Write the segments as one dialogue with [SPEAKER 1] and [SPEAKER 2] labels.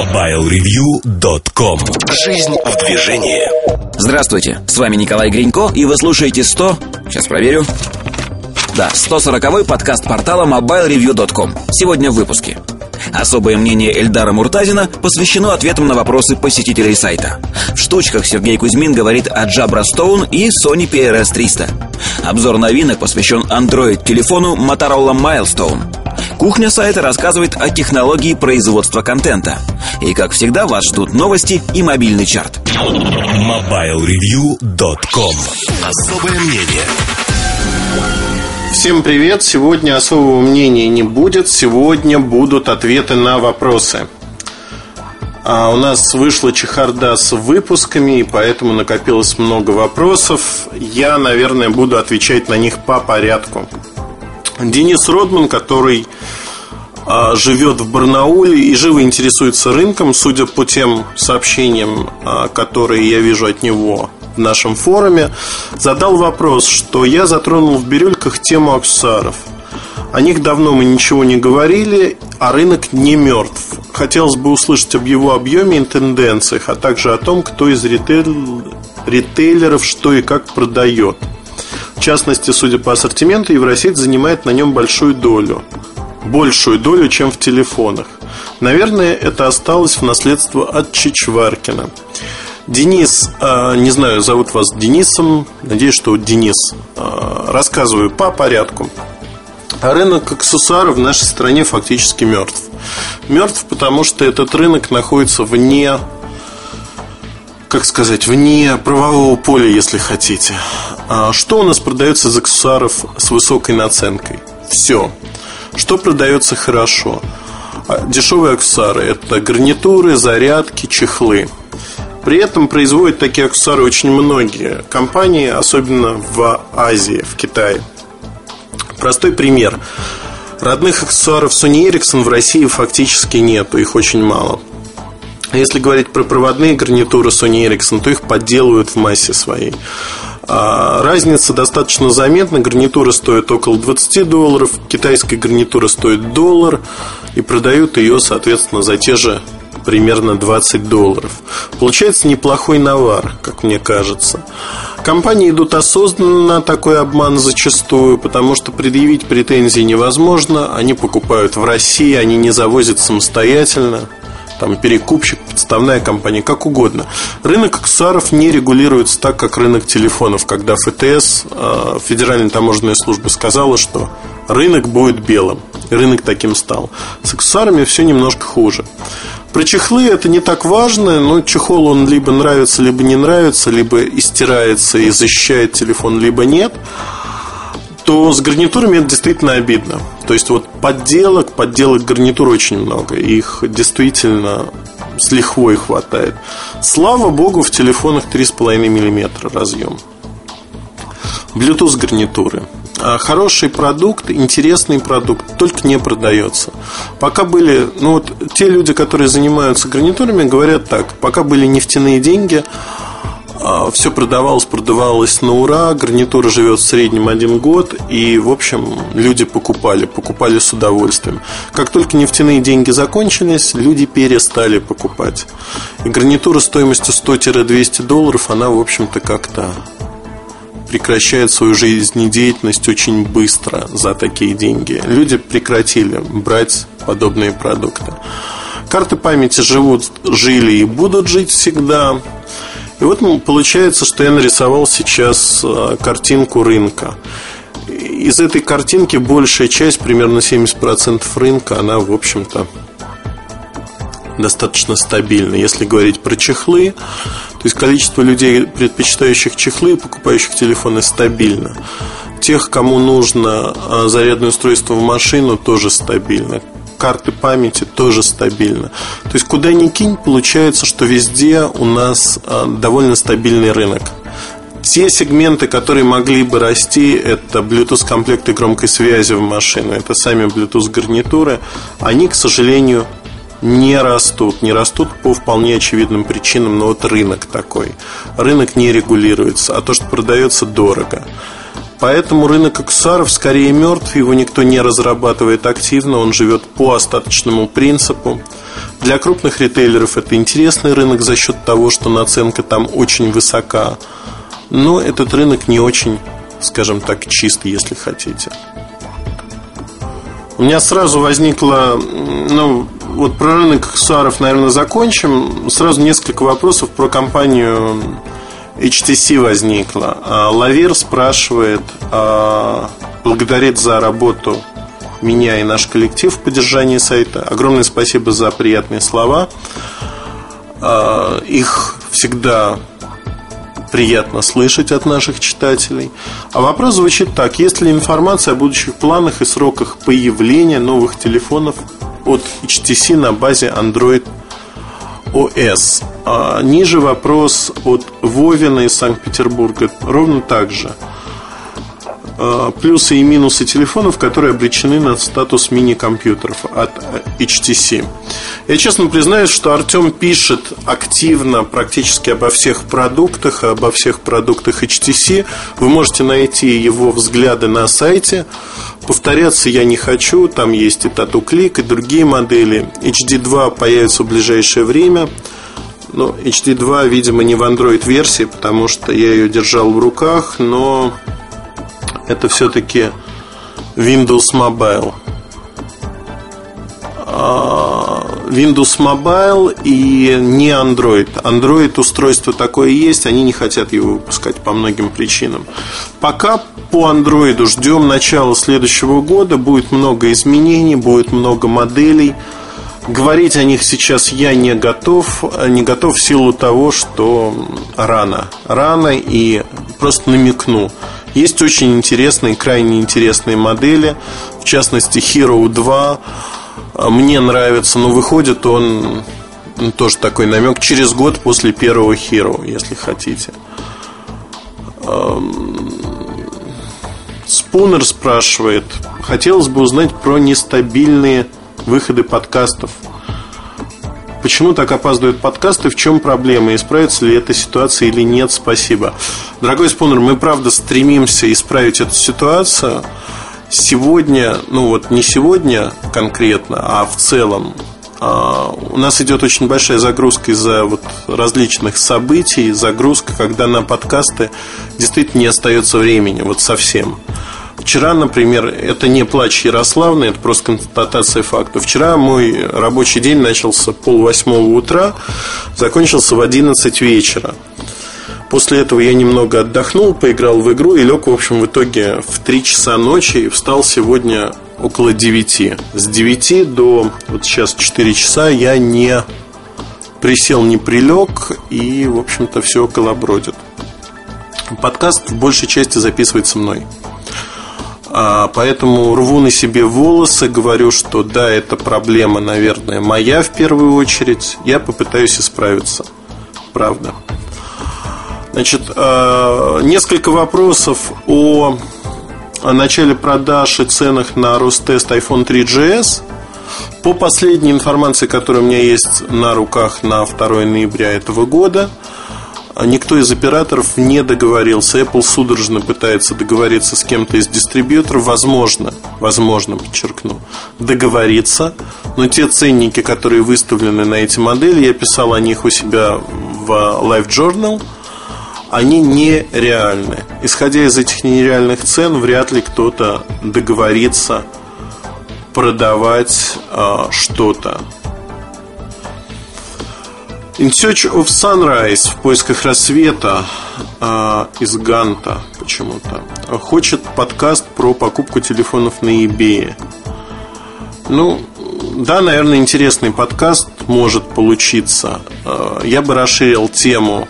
[SPEAKER 1] MobileReview.com Жизнь в движении
[SPEAKER 2] Здравствуйте, с вами Николай Гринько, и вы слушаете 100... Сейчас проверю. Да, 140-й подкаст портала MobileReview.com. Сегодня в выпуске. Особое мнение Эльдара Муртазина посвящено ответам на вопросы посетителей сайта. В штучках Сергей Кузьмин говорит о Jabra Stone и Sony PRS 300. Обзор новинок посвящен Android-телефону Motorola Milestone. Кухня сайта рассказывает о технологии производства контента. И, как всегда, вас ждут новости и мобильный чарт.
[SPEAKER 1] MobileReview.com Особое мнение
[SPEAKER 3] Всем привет! Сегодня особого мнения не будет. Сегодня будут ответы на вопросы. А у нас вышла чехарда с выпусками, и поэтому накопилось много вопросов. Я, наверное, буду отвечать на них по порядку. Денис Родман, который живет в Барнауле и живо интересуется рынком, судя по тем сообщениям, а, которые я вижу от него в нашем форуме, задал вопрос, что я затронул в бирюльках тему аксессуаров. О них давно мы ничего не говорили, а рынок не мертв. Хотелось бы услышать об его объеме и тенденциях, а также о том, кто из ритейл... ритейлеров что и как продает. В частности, судя по ассортименту, Евросеть занимает на нем большую долю. Большую долю, чем в телефонах. Наверное, это осталось в наследство от Чичваркина. Денис, а, не знаю, зовут вас Денисом, надеюсь, что Денис. А, рассказываю по порядку. Рынок аксессуаров в нашей стране фактически мертв. Мертв, потому что этот рынок находится вне как сказать, вне правового поля, если хотите. А что у нас продается из аксессуаров с высокой наценкой? Все. Что продается хорошо? А, дешевые аксессуары – это гарнитуры, зарядки, чехлы. При этом производят такие аксессуары очень многие компании, особенно в Азии, в Китае. Простой пример. Родных аксессуаров Sony Ericsson в России фактически нету, их очень мало. Если говорить про проводные гарнитуры Sony Ericsson, то их подделывают в массе своей. А разница достаточно заметна. Гарнитура стоит около 20 долларов, китайская гарнитура стоит доллар, и продают ее, соответственно, за те же примерно 20 долларов. Получается неплохой навар, как мне кажется. Компании идут осознанно на такой обман зачастую, потому что предъявить претензии невозможно. Они покупают в России, они не завозят самостоятельно там перекупщик, подставная компания, как угодно. Рынок аксессуаров не регулируется так, как рынок телефонов, когда ФТС, э, Федеральная таможенная служба, сказала, что рынок будет белым. рынок таким стал. С аксессуарами все немножко хуже. Про чехлы это не так важно, но чехол он либо нравится, либо не нравится, либо истирается и защищает телефон, либо нет то с гарнитурами это действительно обидно. То есть вот подделок, подделок гарнитур очень много. Их действительно с лихвой хватает. Слава богу, в телефонах 3,5 мм разъем. Bluetooth гарнитуры. А хороший продукт, интересный продукт, только не продается. Пока были, ну вот те люди, которые занимаются гарнитурами, говорят так, пока были нефтяные деньги, все продавалось, продавалось на ура, гарнитура живет в среднем один год, и, в общем, люди покупали, покупали с удовольствием. Как только нефтяные деньги закончились, люди перестали покупать. И гарнитура стоимостью 100-200 долларов, она, в общем-то, как-то прекращает свою жизнедеятельность очень быстро за такие деньги. Люди прекратили брать подобные продукты. Карты памяти живут, жили и будут жить всегда. И вот получается, что я нарисовал сейчас э, картинку рынка. Из этой картинки большая часть, примерно 70% рынка, она, в общем-то, достаточно стабильна. Если говорить про чехлы, то есть количество людей, предпочитающих чехлы покупающих телефоны, стабильно. Тех, кому нужно э, зарядное устройство в машину, тоже стабильно карты памяти тоже стабильно. То есть куда ни кинь, получается, что везде у нас а, довольно стабильный рынок. Те сегменты, которые могли бы расти, это Bluetooth комплекты громкой связи в машину, это сами Bluetooth гарнитуры, они, к сожалению, не растут. Не растут по вполне очевидным причинам, но вот рынок такой. Рынок не регулируется, а то, что продается дорого. Поэтому рынок аксессуаров скорее мертв, его никто не разрабатывает активно, он живет по остаточному принципу. Для крупных ритейлеров это интересный рынок за счет того, что наценка там очень высока. Но этот рынок не очень, скажем так, чистый, если хотите. У меня сразу возникло, ну, вот про рынок аксессуаров, наверное, закончим. Сразу несколько вопросов про компанию HTC возникло. А, Лавир спрашивает, а, благодарит за работу меня и наш коллектив в поддержании сайта. Огромное спасибо за приятные слова. А, их всегда приятно слышать от наших читателей. А вопрос звучит так. Есть ли информация о будущих планах и сроках появления новых телефонов от HTC на базе Android OS? А ниже вопрос от Вовина из Санкт-Петербурга. Ровно так же. Э, плюсы и минусы телефонов, которые обречены на статус мини-компьютеров от HTC. Я честно признаюсь, что Артем пишет активно практически обо всех продуктах, обо всех продуктах HTC. Вы можете найти его взгляды на сайте. Повторяться я не хочу, там есть и Tattoo Click, и другие модели. HD2 появится в ближайшее время. Но HD2, видимо, не в Android-версии, потому что я ее держал в руках, но это все-таки Windows Mobile. Windows Mobile и не Android. Android устройство такое есть, они не хотят его выпускать по многим причинам. Пока по Android ждем начала следующего года, будет много изменений, будет много моделей. Говорить о них сейчас я не готов, не готов в силу того, что рано. Рано и просто намекну. Есть очень интересные, крайне интересные модели, в частности Hero 2. Мне нравится, но выходит он ну, тоже такой намек через год после первого Hero, если хотите. Спунер спрашивает, хотелось бы узнать про нестабильные выходы подкастов. Почему так опаздывают подкасты? В чем проблема? Исправится ли эта ситуация или нет? Спасибо. Дорогой спонсор, мы правда стремимся исправить эту ситуацию. Сегодня, ну вот не сегодня конкретно, а в целом а, у нас идет очень большая загрузка из-за вот различных событий, загрузка, когда на подкасты действительно не остается времени, вот совсем. Вчера, например, это не плач Ярославны, это просто констатация факта. Вчера мой рабочий день начался пол восьмого утра, закончился в 11 вечера. После этого я немного отдохнул, поиграл в игру и лег, в общем, в итоге в 3 часа ночи и встал сегодня около 9. С 9 до вот сейчас 4 часа я не присел, не прилег и, в общем-то, все колобродит. Подкаст в большей части записывается мной. А, поэтому рву на себе волосы, говорю, что да, это проблема, наверное, моя в первую очередь. Я попытаюсь исправиться. Правда. Значит, а, несколько вопросов о начале продаж и ценах на Ростест iPhone 3GS. По последней информации, которая у меня есть на руках на 2 ноября этого года – никто из операторов не договорился. Apple судорожно пытается договориться с кем-то из дистрибьюторов. Возможно, возможно, подчеркну, договориться. Но те ценники, которые выставлены на эти модели, я писал о них у себя в Live Journal, они нереальны. Исходя из этих нереальных цен, вряд ли кто-то договорится продавать э, что-то. In Search of Sunrise в поисках рассвета э, из Ганта почему-то хочет подкаст про покупку телефонов на eBay. Ну, да, наверное, интересный подкаст может получиться. Э, я бы расширил тему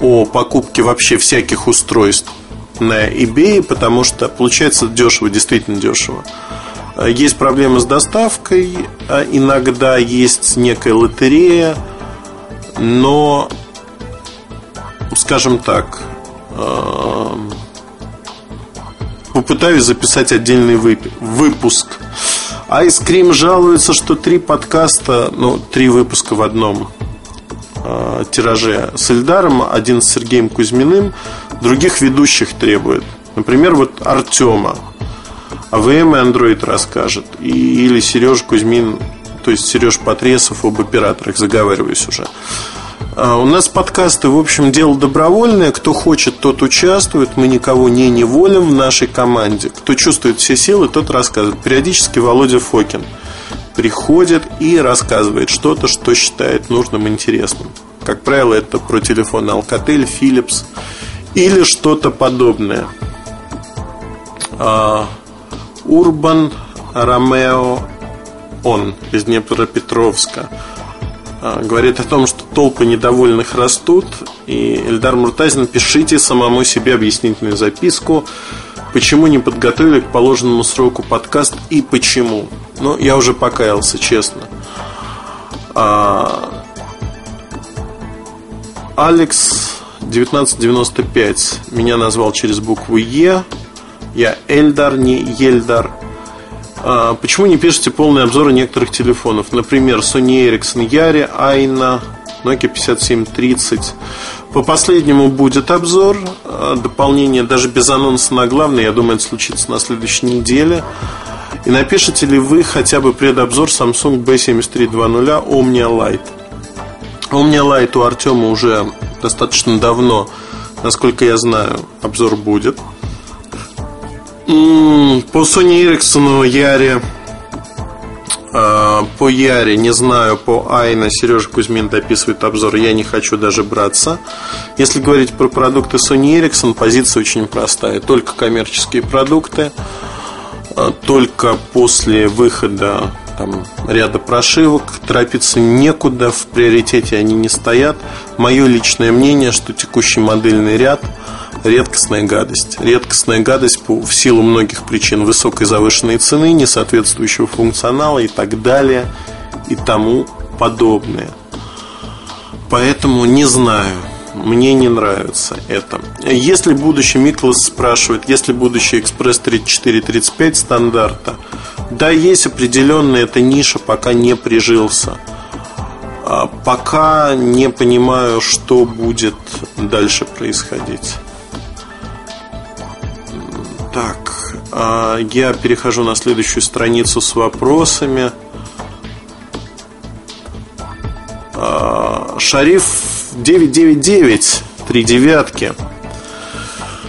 [SPEAKER 3] о покупке вообще всяких устройств на eBay, потому что получается дешево, действительно дешево. Есть проблемы с доставкой, иногда есть некая лотерея – но, скажем так, попытаюсь записать отдельный выпуск. Айскрим жалуется, что три подкаста, ну, три выпуска в одном э, тираже с Эльдаром, один с Сергеем Кузьминым, других ведущих требует. Например, вот Артема. АВМ и Android расскажет. И, или Сережа Кузьмин то есть Сереж Потресов об операторах, заговариваюсь уже. А, у нас подкасты, в общем, дело добровольное. Кто хочет, тот участвует. Мы никого не неволим в нашей команде. Кто чувствует все силы, тот рассказывает. Периодически Володя Фокин приходит и рассказывает что-то, что считает нужным и интересным. Как правило, это про телефон Alcatel, Philips или что-то подобное. Урбан Ромео Он из Днепропетровска а, говорит о том, что толпы недовольных растут, и Эльдар Муртазин, пишите самому себе объяснительную записку, почему не подготовили к положенному сроку подкаст и почему. Ну, я уже покаялся, честно. А... Алекс 1995 меня назвал через букву Е. Я Эльдар, не Ельдар. А, почему не пишете полный обзор некоторых телефонов? Например, Sony Ericsson Yari, Ayna, Nokia 5730. По последнему будет обзор, а, дополнение даже без анонса на главный, я думаю, это случится на следующей неделе. И напишите ли вы хотя бы предобзор Samsung B7320 Omnia Lite? Omnia Lite у Артема уже достаточно давно, насколько я знаю, обзор будет. По Sony Ericsson Яре а, по Яре, не знаю, по Айна Сережа Кузьмин дописывает обзор, я не хочу даже браться. Если говорить про продукты Sony Ericsson, позиция очень простая. Только коммерческие продукты, только после выхода там, ряда прошивок, торопиться некуда, в приоритете они не стоят. Мое личное мнение, что текущий модельный ряд – редкостная гадость. Редкостная гадость по, в силу многих причин высокой завышенной цены, несоответствующего функционала и так далее и тому подобное. Поэтому не знаю, мне не нравится это. Если будущий Миклас спрашивает, если будущий Экспресс 3435 стандарта, да, есть определенная эта ниша, пока не прижился. А пока не понимаю, что будет дальше происходить. Так, а, я перехожу на следующую страницу с вопросами. А, Шариф 999, три девятки.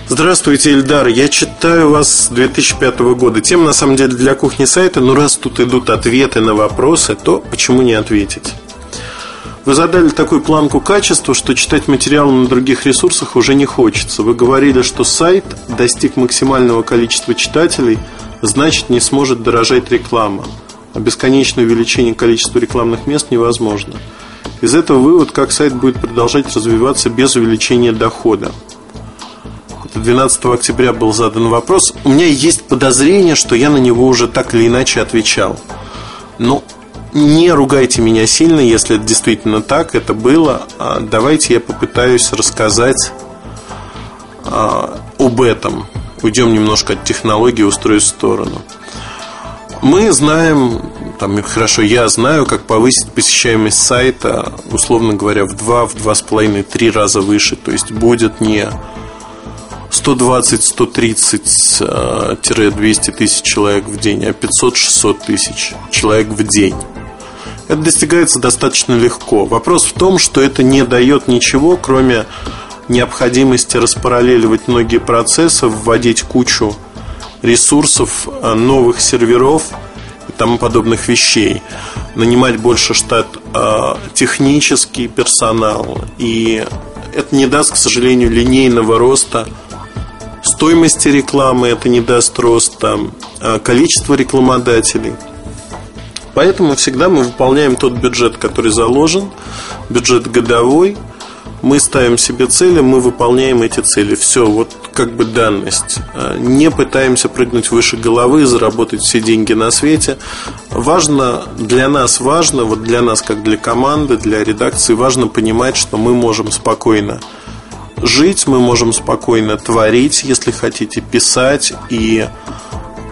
[SPEAKER 3] Здравствуйте, Ильдар. Я читаю вас с 2005 года. Тема, на самом деле, для кухни сайта. Но раз тут идут ответы на вопросы, то почему не ответить? Вы задали такую планку качества, что читать материалы на других ресурсах уже не хочется. Вы говорили, что сайт достиг максимального количества читателей, значит не сможет дорожать реклама. А бесконечное увеличение количества рекламных мест невозможно. Из этого вывод, как сайт будет продолжать развиваться без увеличения дохода. Это 12 октября был задан вопрос. У меня есть подозрение, что я на него уже так или иначе отвечал. Но не ругайте меня сильно, если это действительно так, это было. А давайте я попытаюсь рассказать а, об этом. Уйдем немножко от технологии, устроюсь в сторону. Мы знаем, там, хорошо, я знаю, как повысить посещаемость сайта, условно говоря, в 2, в 2,5, 3 раза выше. То есть будет не 120-130-200 тысяч человек в день, а 500-600 тысяч человек в день. Это достигается достаточно легко. Вопрос в том, что это не дает ничего, кроме необходимости распараллеливать многие процессы, вводить кучу ресурсов, э, новых серверов и тому подобных вещей, нанимать больше штат э, технический персонал. И это не даст, к сожалению, линейного роста стоимости рекламы, это не даст роста э, количества рекламодателей – Поэтому всегда мы выполняем тот бюджет, который заложен, бюджет годовой. Мы ставим себе цели, мы выполняем эти цели. Все, вот как бы данность. А, не пытаемся прыгнуть выше головы, заработать все деньги на свете. Важно, для нас важно, вот для нас, как для команды, для редакции, важно понимать, что мы можем спокойно жить, мы можем спокойно творить, если хотите, писать и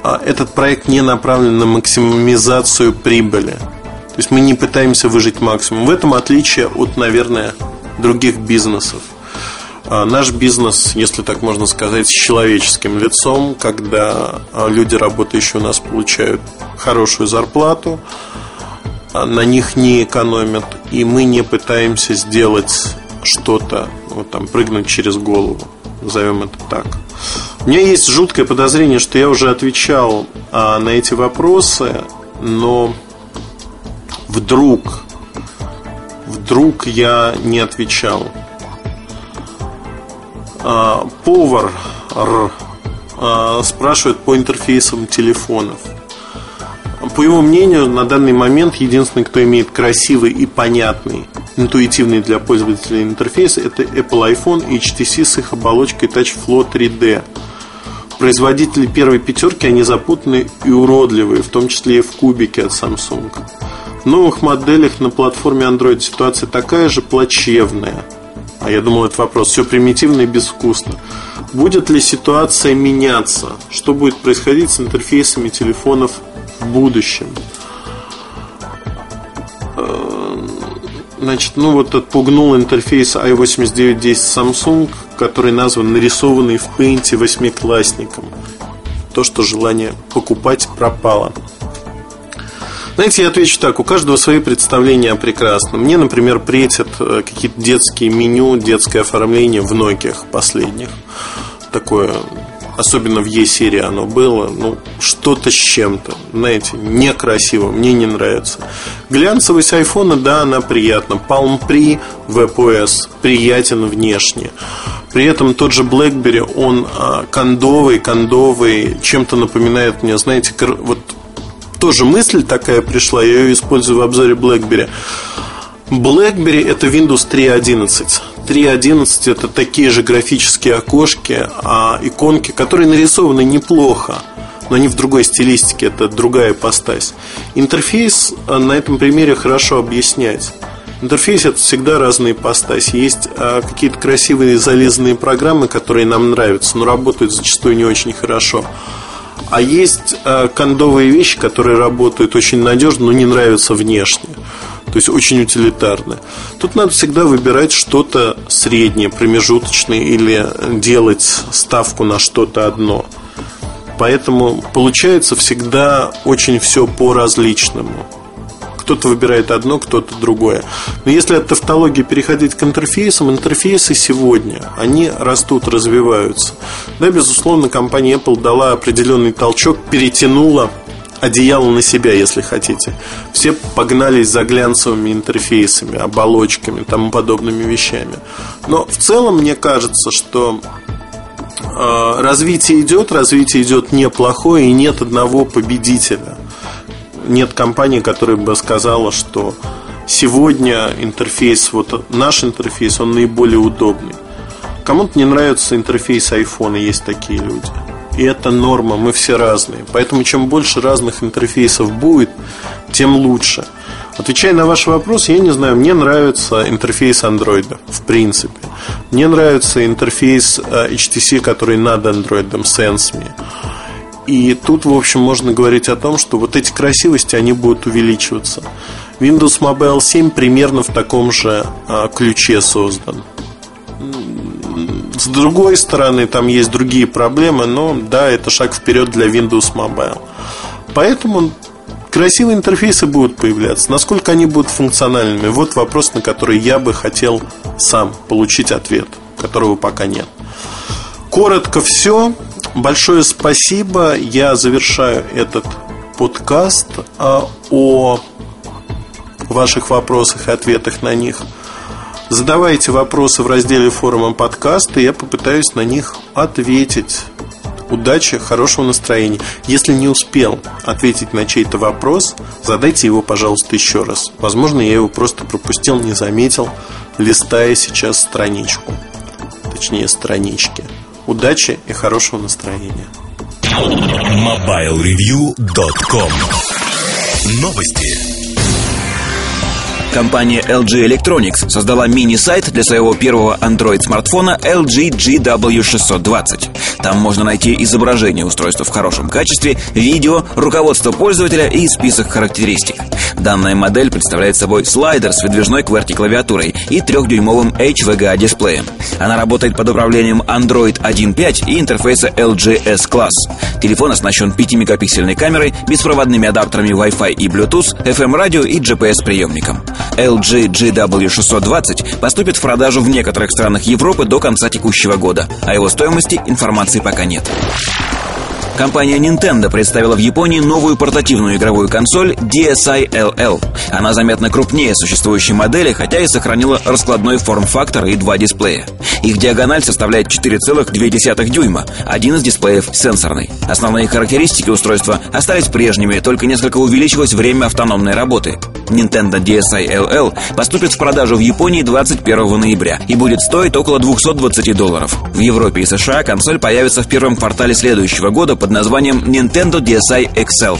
[SPEAKER 3] а этот проект не направлен на максимизацию прибыли. То есть мы не пытаемся выжить максимум. В этом отличие от, наверное, других бизнесов. А наш бизнес, если так можно сказать, с человеческим лицом, когда а, люди, работающие у нас, получают хорошую зарплату, на них не экономят, и мы не пытаемся сделать что-то, вот там, прыгнуть через голову, назовем это так. У меня есть жуткое подозрение, что я уже отвечал а, на эти вопросы, но вдруг, вдруг я не отвечал. А, повар а, спрашивает по интерфейсам телефонов. По его мнению, на данный момент единственный, кто имеет красивый и понятный, интуитивный для пользователя интерфейс, это Apple iPhone и HTC с их оболочкой TouchFlow 3D. Производители первой пятерки, они запутанные и уродливые, в том числе и в кубике от Samsung. Новых моделях на платформе Android ситуация такая же плачевная. А я думал, это вопрос. Все примитивно и безвкусно. Будет ли ситуация меняться? Что будет происходить с интерфейсами телефонов в будущем. Э, значит, ну вот отпугнул интерфейс i8910 Samsung, который назван нарисованный в Paint восьмиклассником. То, что желание покупать пропало. Знаете, я отвечу так, у каждого свои представления о прекрасном. Мне, например, претят э, какие-то детские меню, детское оформление в Nokia последних. Такое особенно в Е-серии оно было, ну, что-то с чем-то, знаете, некрасиво, мне не нравится. Глянцевость айфона, да, она приятна. Palm Pre WebOS приятен внешне. При этом тот же BlackBerry, он а, кондовый, кондовый, чем-то напоминает мне, знаете, вот тоже мысль такая пришла, я ее использую в обзоре BlackBerry. BlackBerry это Windows 3.11. 3.11 это такие же графические окошки, а иконки, которые нарисованы неплохо, но они в другой стилистике, это другая постась. Интерфейс э, на этом примере хорошо объяснять. Интерфейс это всегда разные ипостаси. Есть а, какие-то красивые залезанные программы, которые нам нравятся, но работают зачастую не очень хорошо. А есть а, кондовые вещи, которые работают очень надежно, но не нравятся внешне то есть очень утилитарно. Тут надо всегда выбирать что-то среднее, промежуточное или делать ставку на что-то одно. Поэтому получается всегда очень все по-различному. Кто-то выбирает одно, кто-то другое. Но если от тавтологии переходить к интерфейсам, интерфейсы сегодня, они растут, развиваются. Да, безусловно, компания Apple дала определенный толчок, перетянула одеяло на себя, если хотите. Все погнались за глянцевыми интерфейсами, оболочками, тому подобными вещами. Но в целом мне кажется, что э, развитие идет, развитие идет неплохое, и нет одного победителя. Нет компании, которая бы сказала, что сегодня интерфейс, вот наш интерфейс, он наиболее удобный. Кому-то не нравится интерфейс iPhone, есть такие люди и это норма, мы все разные. Поэтому чем больше разных интерфейсов будет, тем лучше. Отвечая на ваш вопрос, я не знаю, мне нравится интерфейс Android, в принципе. Мне нравится интерфейс э, HTC, который над Android, SenseMe. И тут, в общем, можно говорить о том, что вот эти красивости, они будут увеличиваться. Windows Mobile 7 примерно в таком же э, ключе создан. С другой стороны, там есть другие проблемы, но да, это шаг вперед для Windows Mobile. Поэтому красивые интерфейсы будут появляться. Насколько они будут функциональными? Вот вопрос, на который я бы хотел сам получить ответ, которого пока нет. Коротко все. Большое спасибо. Я завершаю этот подкаст а, о ваших вопросах и ответах на них – Задавайте вопросы в разделе форума подкаста, и я попытаюсь на них ответить. Удачи, хорошего настроения. Если не успел ответить на чей-то вопрос, задайте его, пожалуйста, еще раз. Возможно, я его просто пропустил, не заметил, листая сейчас страничку. Точнее, странички. Удачи и хорошего настроения.
[SPEAKER 1] MobileReview.com Новости.
[SPEAKER 2] Компания LG Electronics создала мини-сайт для своего первого Android-смартфона LG GW620. Там можно найти изображение устройства в хорошем качестве, видео, руководство пользователя и список характеристик. Данная модель представляет собой слайдер с выдвижной QWERTY-клавиатурой и трехдюймовым HVGA-дисплеем. Она работает под управлением Android 1.5 и интерфейса LG S-Class. Телефон оснащен 5-мегапиксельной камерой, беспроводными адаптерами Wi-Fi и Bluetooth, FM-радио и GPS-приемником. LG GW620 поступит в продажу в некоторых странах Европы до конца текущего года. О его стоимости информации пока нет. Компания Nintendo представила в Японии новую портативную игровую консоль DSi LL. Она заметно крупнее существующей модели, хотя и сохранила раскладной форм-фактор и два дисплея. Их диагональ составляет 4,2 дюйма, один из дисплеев сенсорный. Основные характеристики устройства остались прежними, только несколько увеличилось время автономной работы. Nintendo DSi LL поступит в продажу в Японии 21 ноября и будет стоить около 220 долларов. В Европе и США консоль появится в первом квартале следующего года под названием Nintendo DSi XL.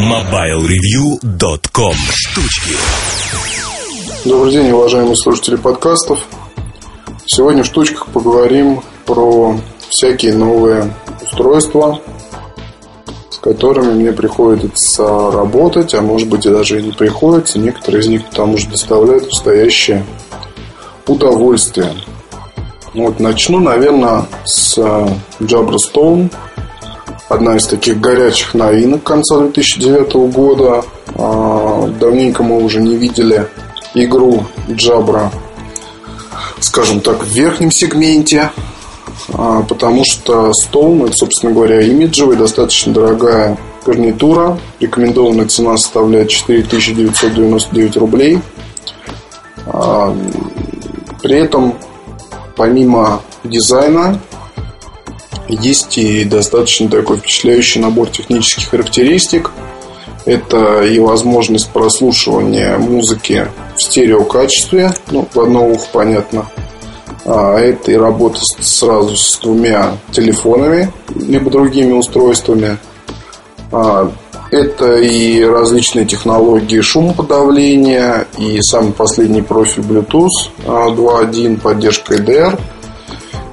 [SPEAKER 1] MobileReview.com Штучки
[SPEAKER 4] Добрый день, уважаемые слушатели подкастов. Сегодня в штучках поговорим про всякие новые устройства, с которыми мне приходится работать, а может быть и даже и не приходится. Некоторые из них потому что доставляют настоящее удовольствие. Вот начну, наверное, с Jabra Stone. Одна из таких горячих новинок конца 2009 года. А, давненько мы уже не видели игру Jabra скажем так, в верхнем сегменте, а, потому что Stone, это, собственно говоря, имиджевая, достаточно дорогая гарнитура. Рекомендованная цена составляет 4999 рублей. А, при этом, помимо дизайна, есть и достаточно такой впечатляющий набор технических характеристик. Это и возможность прослушивания музыки в стереокачестве, ну, в одно ухо понятно. А это и работа сразу с двумя телефонами, либо другими устройствами. А, это и различные технологии шумоподавления, и самый последний профиль Bluetooth 2.1, а, поддержка EDR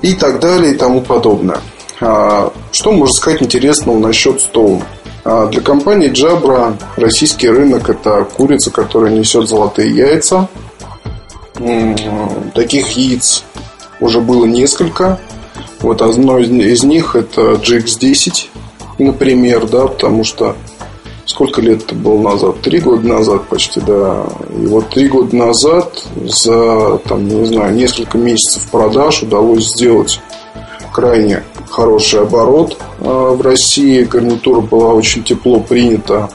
[SPEAKER 4] и так далее и тому подобное. А, что можно сказать интересного насчет Stone? А, для компании Jabra российский рынок это курица, которая несет золотые яйца. Таких яиц уже было несколько. Вот одно из них это GX10, например, да, потому что сколько лет это было назад? Три года назад почти, да. И вот три года назад за, там, не знаю, несколько месяцев продаж удалось сделать крайне хороший оборот а, в России. Гарнитура была очень тепло принята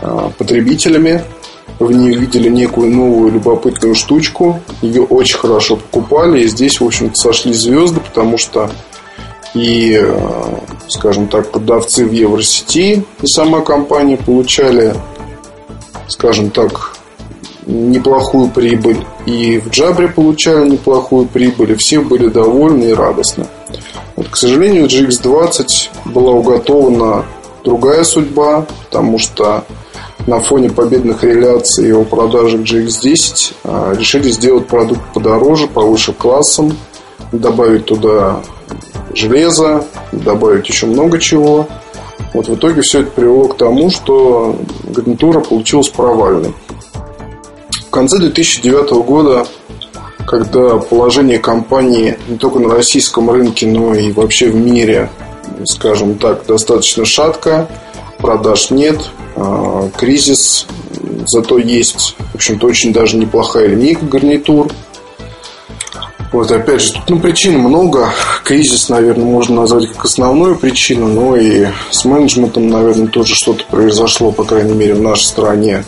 [SPEAKER 4] а, потребителями. В ней видели некую новую любопытную штучку. Ее очень хорошо покупали. И здесь, в общем-то, сошли звезды, потому что и, а, скажем так, продавцы в Евросети и сама компания получали, скажем так, неплохую прибыль. И в Джабре получали неплохую прибыль. И все были довольны и радостны. Вот, к сожалению, GX20 была уготована другая судьба, потому что на фоне победных реляций о продаже GX10 а, решили сделать продукт подороже, повыше классом, добавить туда железо, добавить еще много чего. Вот в итоге все это привело к тому, что гарнитура получилась провальной. В конце 2009 года когда положение компании не только на российском рынке, но и вообще в мире, скажем так, достаточно шатко, продаж нет, а, кризис, зато есть, в общем-то, очень даже неплохая линейка гарнитур. Вот, опять же, тут ну, причин много. Кризис, наверное, можно назвать как основную причину, но и с менеджментом, наверное, тоже что-то произошло, по крайней мере, в нашей стране.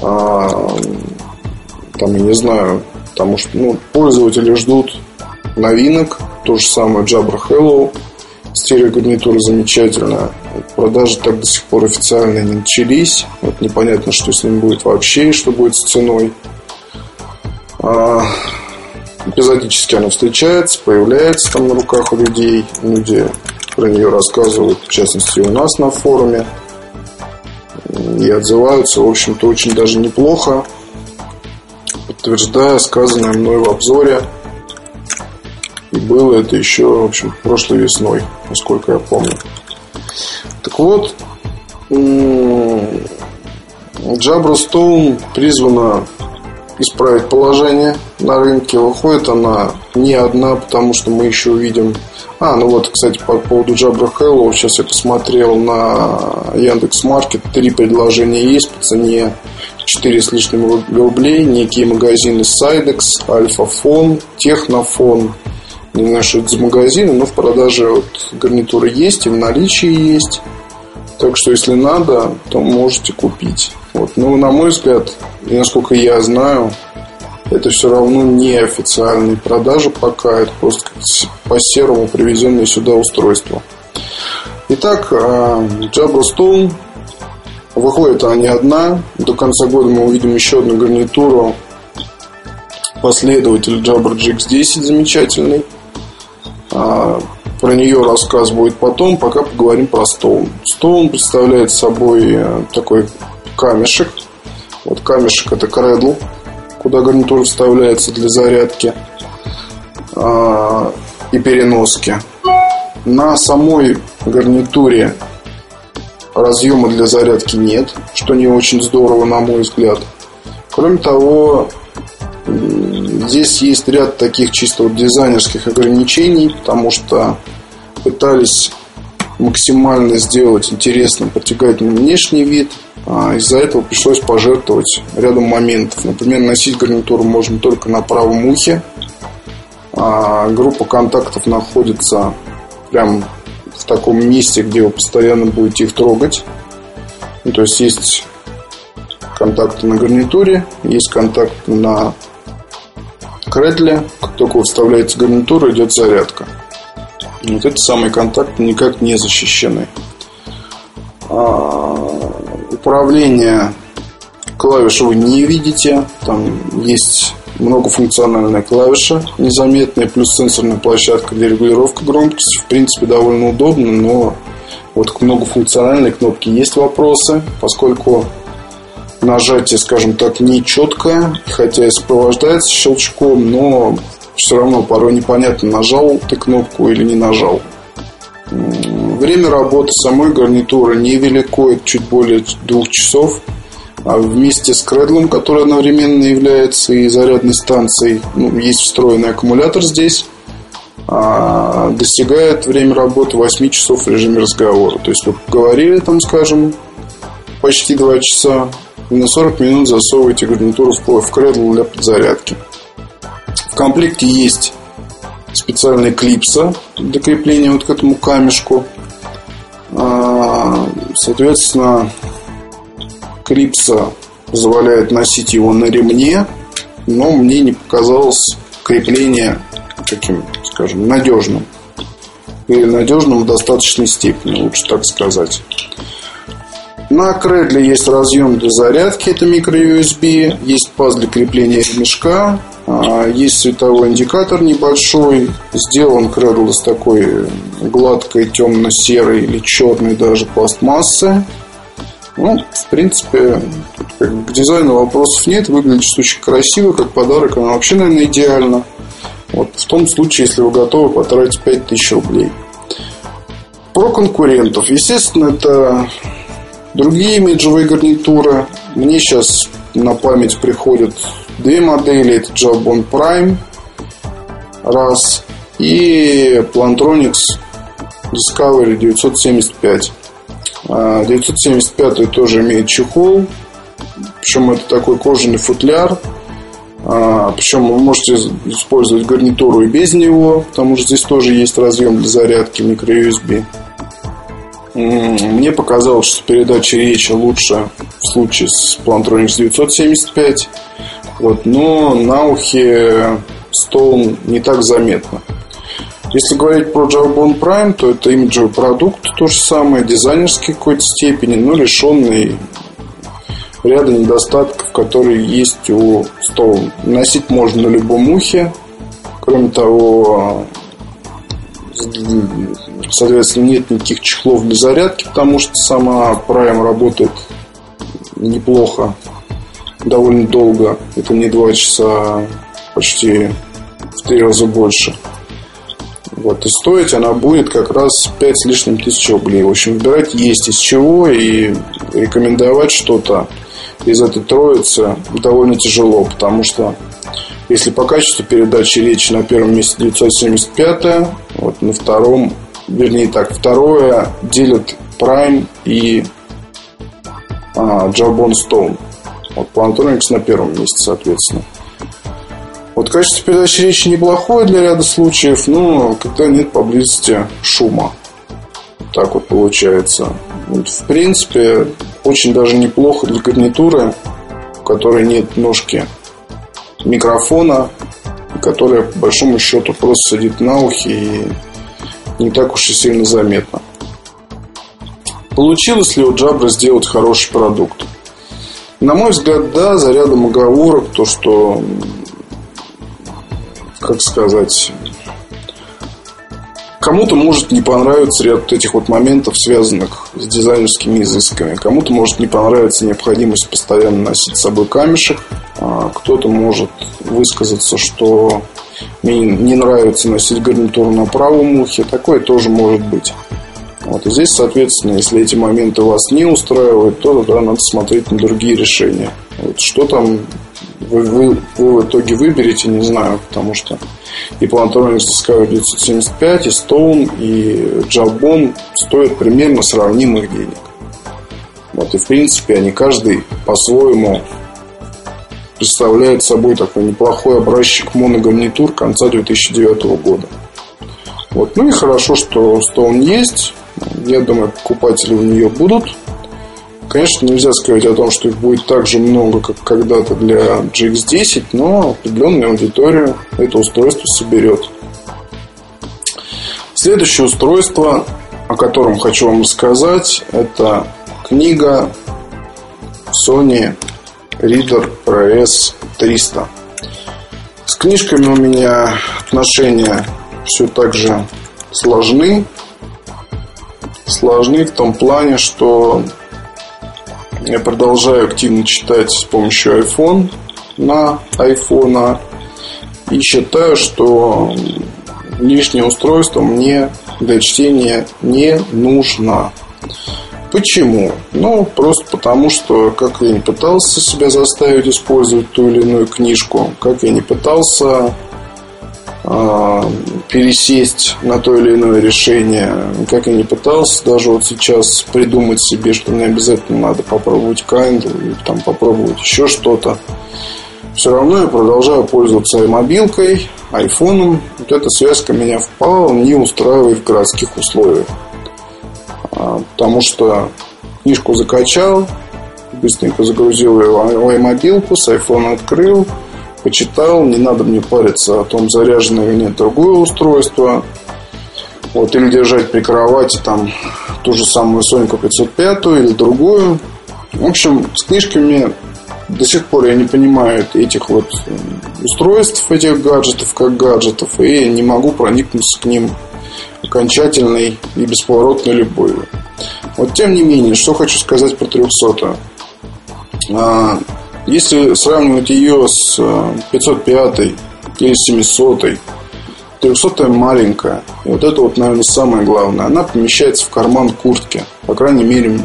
[SPEAKER 4] А, там, я не знаю, потому что ну, пользователи ждут новинок. То же самое Jabra Hello. Стереогарнитура замечательная. Продажи так до сих пор официально не начались. Вот непонятно, что с ним будет вообще и что будет с ценой. А, эпизодически она встречается, появляется там на руках у людей. Люди про нее рассказывают, в частности, у нас на форуме. И отзываются, в общем-то, очень даже неплохо подтверждая сказанное мной в обзоре И было это еще, в общем, прошлой весной, насколько я помню. Так вот, Jabra Stone призвана исправить положение на рынке. Выходит она не одна, потому что мы еще увидим... А, ну вот, кстати, по поводу Jabra Hello. Сейчас я посмотрел на Яндекс Маркет. Три предложения есть по цене 4 с лишним рублей. Некие магазины Sidex, Альфафон, Технофон. Не знаю, что это за магазины, но в продаже вот гарнитуры есть и в наличии есть. Так что, если надо, то можете купить. Вот. Но, на мой взгляд, и насколько я знаю, это все равно не официальные продажи пока. Это просто по серому привезенное сюда устройство. Итак, э, Jabra Stone выходит она не одна. До конца года мы увидим еще одну гарнитуру последователь Jabra GX10 замечательный. А, про нее рассказ будет потом, пока поговорим про Stone. Stone представляет собой э, такой камешек. Вот камешек это кредл, куда гарнитура вставляется для зарядки э, и переноски. На самой гарнитуре разъема для зарядки нет, что не очень здорово, на мой взгляд. Кроме того, Здесь есть ряд таких чисто вот дизайнерских ограничений, потому что пытались максимально сделать интересным, притягательным внешний вид. А из-за этого пришлось пожертвовать рядом моментов. Например, носить гарнитуру можно только на правом ухе. А группа контактов находится прям в таком месте, где вы постоянно будете их трогать. Ну, то есть есть контакты на гарнитуре, есть контакты на кредле, как только вставляется гарнитура, идет зарядка. Вот это самый контакт никак не защищены. А, управление клавиш вы не видите. Там есть многофункциональная клавиша незаметная, плюс сенсорная площадка для регулировки громкости. В принципе, довольно удобно, но вот к многофункциональной кнопке есть вопросы, поскольку нажатие, скажем так, нечеткое, хотя и сопровождается щелчком, но все равно порой непонятно, нажал ты кнопку или не нажал. Время работы самой гарнитуры невелико, чуть более двух часов. А вместе с кредлом, который одновременно является и зарядной станцией, ну, есть встроенный аккумулятор здесь, а, достигает время работы 8 часов в режиме разговора. То есть вы говорили там, скажем, почти 2 часа, и на 40 минут засовываете гарнитуру в кредл для подзарядки. В комплекте есть специальная клипса для крепления вот к этому камешку. А, соответственно, клипса позволяет носить его на ремне, но мне не показалось крепление таким, скажем, надежным. Или надежным в достаточной степени, лучше так сказать. На кредле есть разъем для зарядки, это микро-USB. Есть паз для крепления ремешка. А, есть световой индикатор небольшой. Сделан кредл из такой гладкой, темно-серой или черной даже пластмассы. Ну, в принципе, к дизайну вопросов нет. Выглядит очень красиво, как подарок. Она вообще, наверное, идеально. Вот в том случае, если вы готовы потратить 5000 рублей. Про конкурентов. Естественно, это Другие имиджевые гарнитуры. Мне сейчас на память приходят две модели. Это Jawbone Prime. Раз. И Plantronics Discovery 975. 975 тоже имеет чехол. Причем это такой кожаный футляр. А, причем вы можете использовать гарнитуру и без него, потому что здесь тоже есть разъем для зарядки микро-USB. Мне показалось, что передача речи лучше в случае с Plantronics 975. Вот, но на ухе Stone не так заметно. Если говорить про Jawbone Prime, то это имиджевый продукт, то же самое, дизайнерский какой-то степени, но лишенный ряда недостатков, которые есть у Stone. Носить можно на любом ухе. Кроме того, Соответственно, нет никаких чехлов для зарядки, потому что сама Prime работает неплохо, довольно долго. Это не два часа, почти в три раза больше. Вот, и стоить она будет как раз 5 с лишним тысяч рублей. В общем, выбирать есть из чего, и рекомендовать что-то из этой троицы довольно тяжело, потому что если по качеству передачи речи на первом месте 975, вот на втором, вернее так, второе делят Prime и а, Jawbone Stone. Вот Plantronics на первом месте, соответственно. Вот качество передачи речи неплохое для ряда случаев, но когда нет поблизости шума. Так вот получается. Вот, в принципе, очень даже неплохо для гарнитуры, в которой нет ножки микрофона, которая, по большому счету, просто сидит на ухе и не так уж и сильно заметно. Получилось ли у Джабра сделать хороший продукт? На мой взгляд, да, за рядом оговорок, то, что, как сказать, Кому-то может не понравиться ряд этих вот моментов, связанных с дизайнерскими изысками. Кому-то может не понравиться необходимость постоянно носить с собой камешек. А кто-то может высказаться, что мне не нравится носить гарнитуру на правом ухе. Такое тоже может быть. Вот. И здесь, соответственно, если эти моменты вас не устраивают, то да, надо смотреть на другие решения. Вот. Что там вы, вы, вы в итоге выберете, не знаю, потому что и Plantronics Discovery 975, и Stone, и Jawbone стоят примерно сравнимых денег. Вот, и в принципе они каждый по-своему представляет собой такой неплохой образчик моногарнитур конца 2009 года. Вот. Ну и хорошо, что Stone есть. Я думаю, покупатели у нее будут. Конечно, нельзя сказать о том, что их будет так же много, как когда-то для GX10, но определенную аудиторию это устройство соберет. Следующее устройство, о котором хочу вам рассказать, это книга Sony Reader ProS 300. С книжками у меня отношения все так же сложны. Сложны в том плане, что я продолжаю активно читать с помощью iPhone на iPhone. И считаю, что лишнее устройство мне для чтения не нужно. Почему? Ну, просто потому, что как я не пытался себя заставить использовать ту или иную книжку, как я не пытался а, пересесть на то или иное решение, как я не пытался даже вот сейчас придумать себе, что мне обязательно надо попробовать Kindle или там попробовать еще что-то. Все равно я продолжаю пользоваться мобилкой, айфоном. Вот эта связка меня вполне устраивает в городских условиях. А, потому что книжку закачал, быстренько загрузил ее в iMobile, с iPhone открыл, почитал, не надо мне париться о том, заряжено или нет другое устройство. Вот, или держать при кровати там ту же самую Соньку 505 или другую. В общем, с книжками до сих пор я не понимаю этих вот устройств, этих гаджетов, как гаджетов, и не могу проникнуться к ним окончательной и бесповоротной любовью. Вот тем не менее, что хочу сказать про 300. Если сравнивать ее с 505 э, или 700, 300 маленькая. Вот это вот, наверное, самое главное. Она помещается в карман куртки. По крайней мере,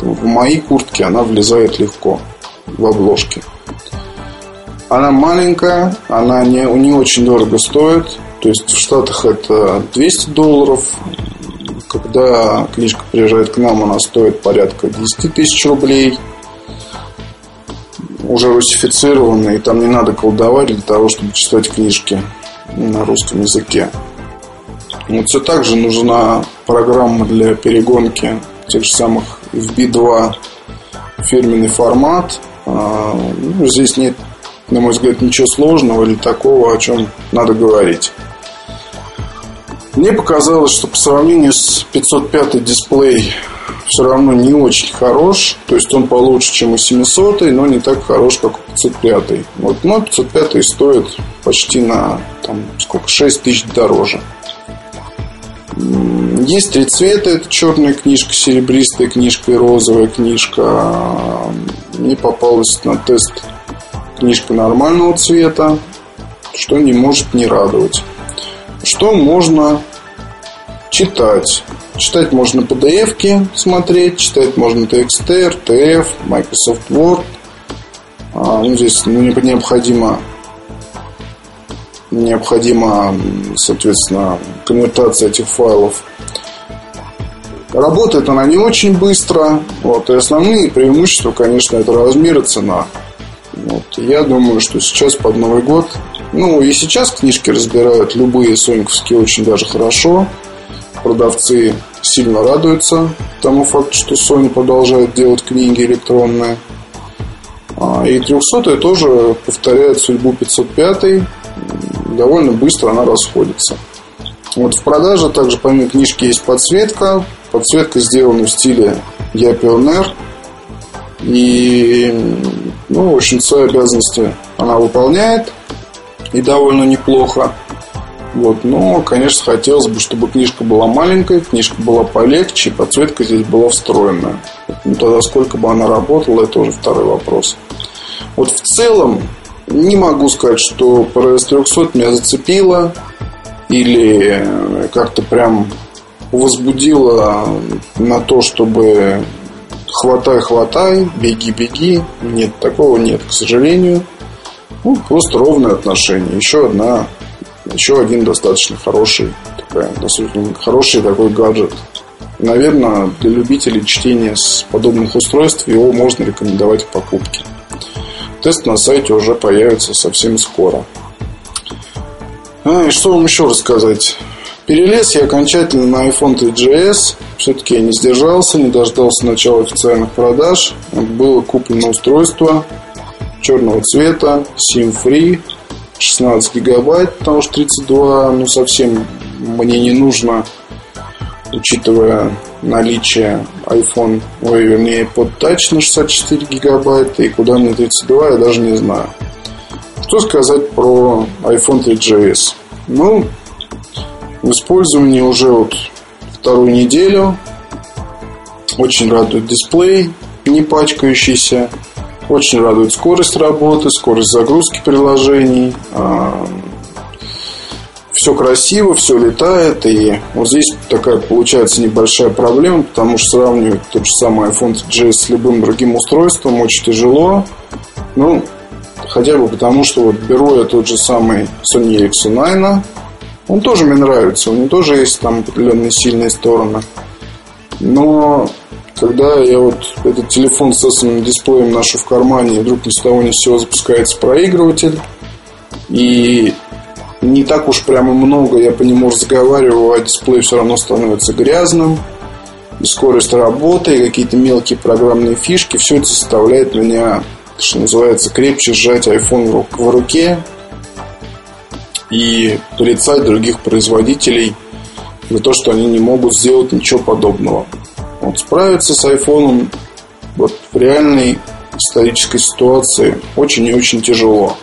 [SPEAKER 4] в моей куртке она влезает легко в обложке. Она маленькая, она не, не очень дорого стоит. То есть в Штатах это 200 долларов. Когда книжка приезжает к нам, она стоит порядка 10 тысяч рублей уже русифицированы, и там не надо колдовать для того, чтобы читать книжки на русском языке. Вот все так же нужна программа для перегонки тех же самых FB2 фирменный формат. А, ну, здесь нет, на мой взгляд, ничего сложного или такого, о чем надо говорить. Мне показалось, что по сравнению с 505 дисплей все равно не очень хорош. То есть он получше, чем и 700, но не так хорош, как у 505. Вот, но 505 стоит почти на там, сколько, 6 тысяч дороже. Есть три цвета. Это черная книжка, серебристая книжка и розовая книжка. Мне попалась на тест книжка нормального цвета, что не может не радовать. Что можно читать. Читать можно PDF смотреть, читать можно TXT, RTF, Microsoft Word. А, ну, здесь ну, необходимо необходима, соответственно, конвертация этих файлов. Работает она не очень быстро. Вот, и основные преимущества, конечно, это размер и цена. Вот, я думаю, что сейчас под Новый год ну, и сейчас книжки разбирают любые соньковские очень даже хорошо. Продавцы сильно радуются тому факту, что Sony продолжает делать книги электронные. А, и 300 тоже повторяет судьбу 505 довольно быстро она расходится. Вот в продаже также помимо книжки есть подсветка. Подсветка сделана в стиле Я Pioneer. И, ну, в общем, свои обязанности она выполняет. И довольно неплохо. Вот, но, конечно, хотелось бы, чтобы книжка была маленькая, книжка была полегче, подсветка здесь была встроенная. Ну, тогда сколько бы она работала, это уже второй вопрос. Вот в целом, не могу сказать, что rs 300 меня зацепило или как-то прям возбудило на то, чтобы хватай, хватай, беги, беги. Нет, такого нет, к сожалению. Ну, просто ровное отношение. Еще одна, еще один достаточно хороший, такая, достаточно хороший такой гаджет. Наверное, для любителей чтения с подобных устройств его можно рекомендовать к покупке. Тест на сайте уже появится совсем скоро. А, и что вам еще рассказать? Перелез я окончательно на iPhone 3GS. Все-таки я не сдержался, не дождался начала официальных продаж. Было куплено устройство черного цвета, SIM-free, 16 гигабайт, потому что 32, ну, совсем мне не нужно, учитывая наличие iPhone, ой, вернее, под Touch на 64 гигабайта и куда мне 32, я даже не знаю. Что сказать про iPhone 3GS? Ну, в использовании уже вот вторую неделю. Очень радует дисплей, не пачкающийся. Очень радует скорость работы, скорость загрузки приложений. А, все красиво, все летает. И вот здесь такая получается небольшая проблема, потому что сравнивать тот же самый iPhone GS с любым другим устройством очень тяжело. Ну, хотя бы потому, что вот беру я тот же самый Sony Ericsson 9. Он тоже мне нравится, у него тоже есть там определенные сильные стороны. Но когда я вот этот телефон с этим дисплеем ношу в кармане, и вдруг ни с того ни с сего запускается проигрыватель, и не так уж прямо много я по нему разговариваю, а дисплей все равно становится грязным. И скорость работы, и какие-то мелкие программные фишки, все это заставляет меня, что называется, крепче сжать iPhone в руке и порицать других производителей за то, что они не могут сделать ничего подобного. Вот справиться с iPhone вот в реальной исторической ситуации очень и очень тяжело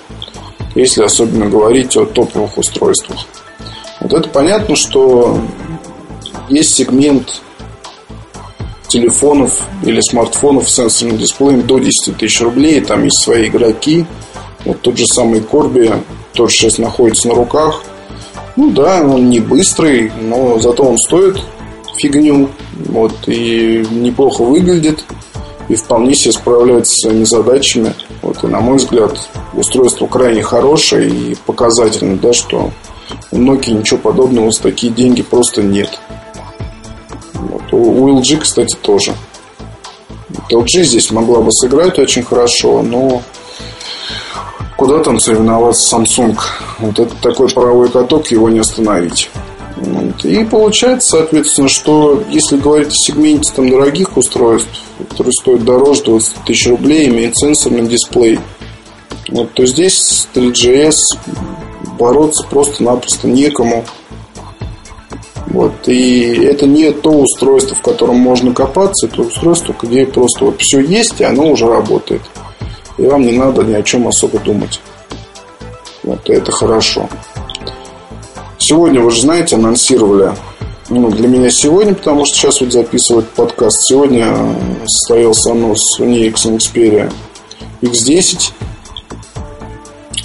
[SPEAKER 4] если особенно говорить о топовых устройствах. Вот это понятно, что есть сегмент телефонов или смартфонов с сенсорным дисплеем до 10 тысяч рублей. Там есть свои игроки. Вот тот же самый Корби тоже сейчас находится на руках. Ну да, он не быстрый, но зато он стоит фигню. Вот, и неплохо выглядит. И вполне себе справляется с своими задачами. Вот, и на мой взгляд, устройство крайне хорошее и показательно, да, что у Nokia ничего подобного за такие деньги просто нет. Вот. У LG, кстати, тоже. LG здесь могла бы сыграть очень хорошо, но куда там соревноваться Samsung? Вот это такой паровой каток, его не остановить. И получается, соответственно, что если говорить о сегменте там, дорогих устройств, которые стоят дороже 20 тысяч рублей, имеет сенсорный дисплей, вот, то здесь с 3GS бороться просто-напросто некому. Вот, и это не то устройство, в котором можно копаться, это устройство, где просто вот все есть, и оно уже работает. И вам не надо ни о чем особо думать. Вот, это хорошо. Сегодня, вы же знаете, анонсировали ну, для меня сегодня, потому что сейчас вот записывают подкаст. Сегодня состоялся анонс Unix Xperia X10.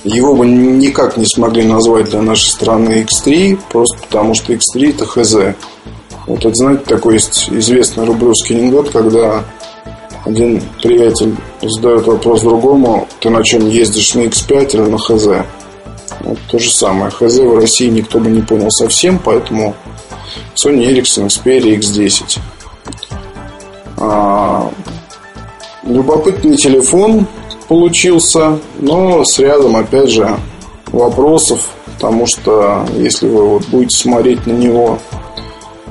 [SPEAKER 4] Его бы никак не смогли назвать для нашей страны X3, просто потому что X3 это хз. Вот это, знаете, такой есть известный рублевский анекдот, когда один приятель задает вопрос другому, ты на чем ездишь, на X5 или на ХЗ? Вот то же самое. ХЗ в России никто бы не понял совсем, поэтому Sony Ericsson Xperia X10. А, любопытный телефон получился, но с рядом, опять же, вопросов, потому что если вы вот будете смотреть на него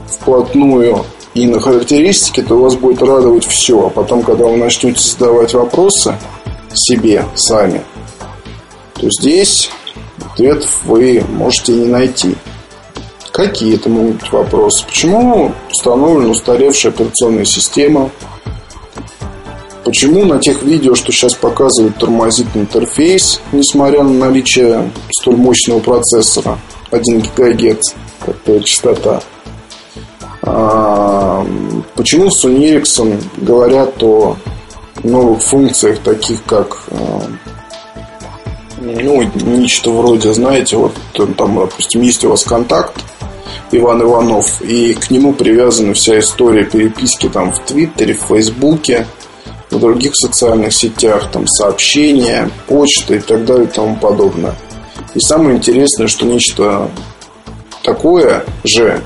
[SPEAKER 4] вплотную и на характеристики, то вас будет радовать все. А потом, когда вы начнете задавать вопросы себе сами, то здесь ответ вы можете не найти. Какие это могут быть вопросы? Почему установлена устаревшая операционная система? Почему на тех видео, что сейчас показывают, тормозит интерфейс, несмотря на наличие столь мощного процессора 1 ГГц, как частота? А, почему в Sony Ericsson говорят о новых функциях, таких как а, ну, нечто вроде, знаете, вот там, допустим, есть у вас контакт Иван Иванов, и к нему привязана вся история переписки там в Твиттере, в Фейсбуке, в других социальных сетях, там сообщения, почта и так далее и тому подобное. И самое интересное, что нечто такое же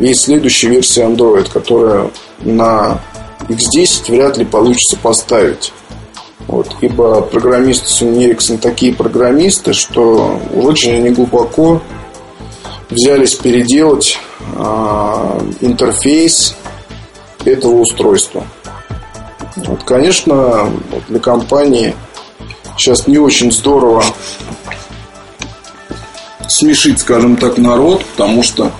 [SPEAKER 4] есть следующая версия Android, которая на X10 вряд ли получится поставить. Вот, ибо программисты Sony Ericsson такие программисты, что очень они глубоко взялись переделать э, интерфейс этого устройства. Вот, конечно, для компании сейчас не очень здорово смешить, скажем так, народ, потому что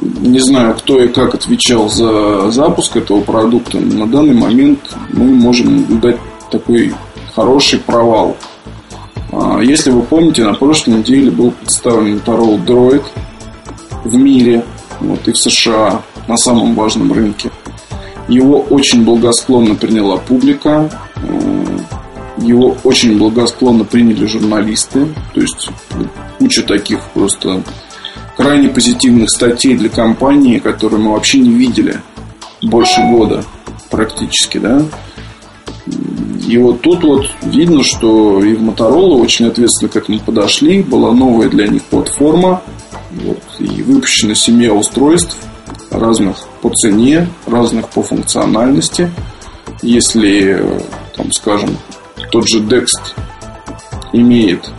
[SPEAKER 4] не знаю, кто и как отвечал за запуск этого продукта, на данный момент мы можем наблюдать такой хороший провал. А, если вы помните, на прошлой неделе был представлен Motorola Droid в мире вот, и в США на самом важном рынке. Его очень благосклонно приняла публика, э, его очень благосклонно приняли журналисты, то есть куча таких просто крайне позитивных статей для компании, которые мы вообще не видели больше года практически, да. И вот тут вот видно, что и в Motorola очень ответственно к этому подошли. Была новая для них платформа. Вот, и выпущена семья устройств разных по цене, разных по функциональности. Если, там, скажем, тот же Dext имеет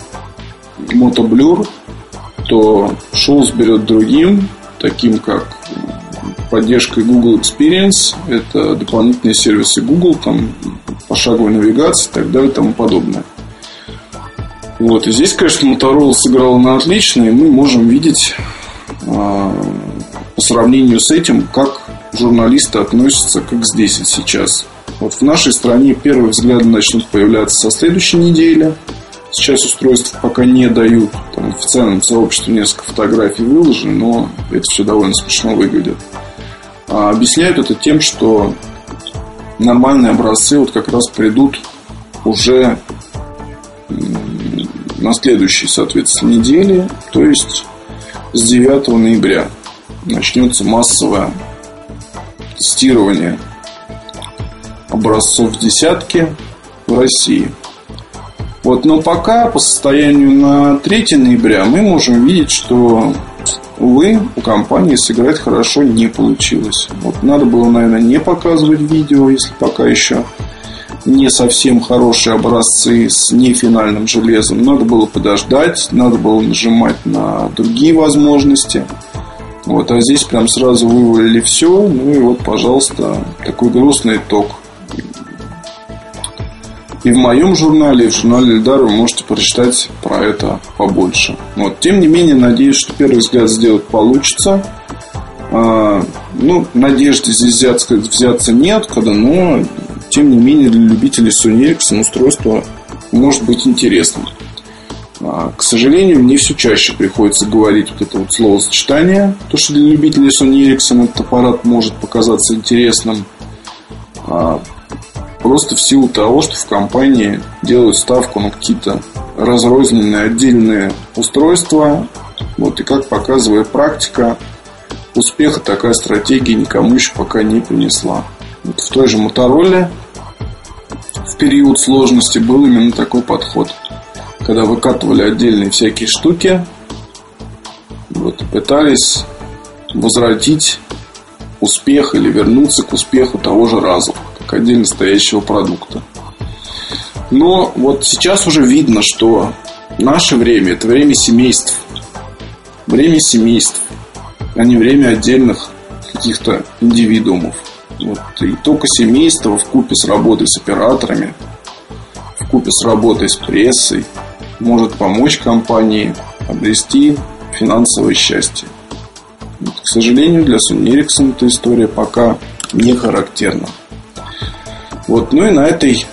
[SPEAKER 4] мотоблюр, то Шулс берет другим, таким как поддержкой Google Experience, это дополнительные сервисы Google, там пошаговой навигации и так далее и тому подобное. Вот, и здесь, конечно, Motorola сыграла на отлично, и мы можем видеть э, по сравнению с этим, как журналисты относятся к X10 сейчас. Вот в нашей стране первые взгляды начнут появляться со следующей недели. Сейчас устройств пока не дают. Там в официальном сообществе несколько фотографий выложены, но это все довольно смешно выглядит. А объясняют это тем, что нормальные образцы вот как раз придут уже на следующей, соответственно, неделе, то есть с 9 ноября начнется массовое тестирование образцов десятки в России. Вот, но пока по состоянию на 3 ноября мы можем видеть, что Увы, у компании сыграть хорошо не получилось. Вот надо было, наверное, не показывать видео, если пока еще не совсем хорошие образцы с нефинальным железом. Надо было подождать, надо было нажимать на другие возможности. Вот, а здесь прям сразу вывалили все. Ну и вот, пожалуйста, такой грустный итог. И в моем журнале, и в журнале Эльдар вы можете прочитать про это побольше. Вот. Тем не менее, надеюсь, что первый взгляд сделать получится. А, ну, надежды здесь взяться, взяться неоткуда, но тем не менее для любителей Sony Ericsson устройство может быть интересным. А, к сожалению, мне все чаще приходится говорить вот это вот словосочетание. То, что для любителей Sony Ericsson этот аппарат может показаться интересным. А, Просто в силу того, что в компании делают ставку на какие-то разрозненные отдельные устройства. Вот, и как показывает практика, успеха такая стратегия никому еще пока не принесла. Вот в той же Мотороле в период сложности был именно такой подход. Когда выкатывали отдельные всякие штуки, вот, и пытались возродить успех или вернуться к успеху того же раза, как отдельно стоящего продукта. Но вот сейчас уже видно, что наше время это время семейств. Время семейств, а не время отдельных каких-то индивидуумов. Вот. И только семейство в купе с работой с операторами, в купе с работой с прессой может помочь компании обрести финансовое счастье. Вот, к сожалению, для Sony Ericsson эта история пока не характерна. Вот, ну и на этой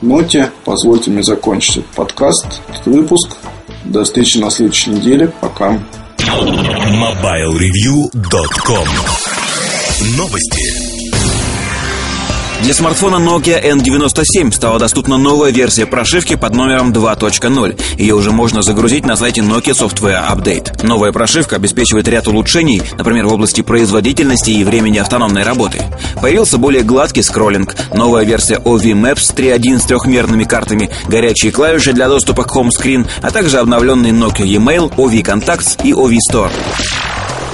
[SPEAKER 4] ноте позвольте мне закончить этот подкаст, этот выпуск. До встречи на следующей неделе. Пока.
[SPEAKER 1] MobileReview.com Новости.
[SPEAKER 2] Для смартфона Nokia N97 стала доступна новая версия прошивки под номером 2.0. Ее уже можно загрузить на сайте Nokia Software Update. Новая прошивка обеспечивает ряд улучшений, например, в области производительности и времени автономной работы. Появился более гладкий скроллинг, новая версия OV Maps 3.1 с трехмерными картами, горячие клавиши для доступа к Home Screen, а также обновленный Nokia E-mail, OV Contacts и OV Store.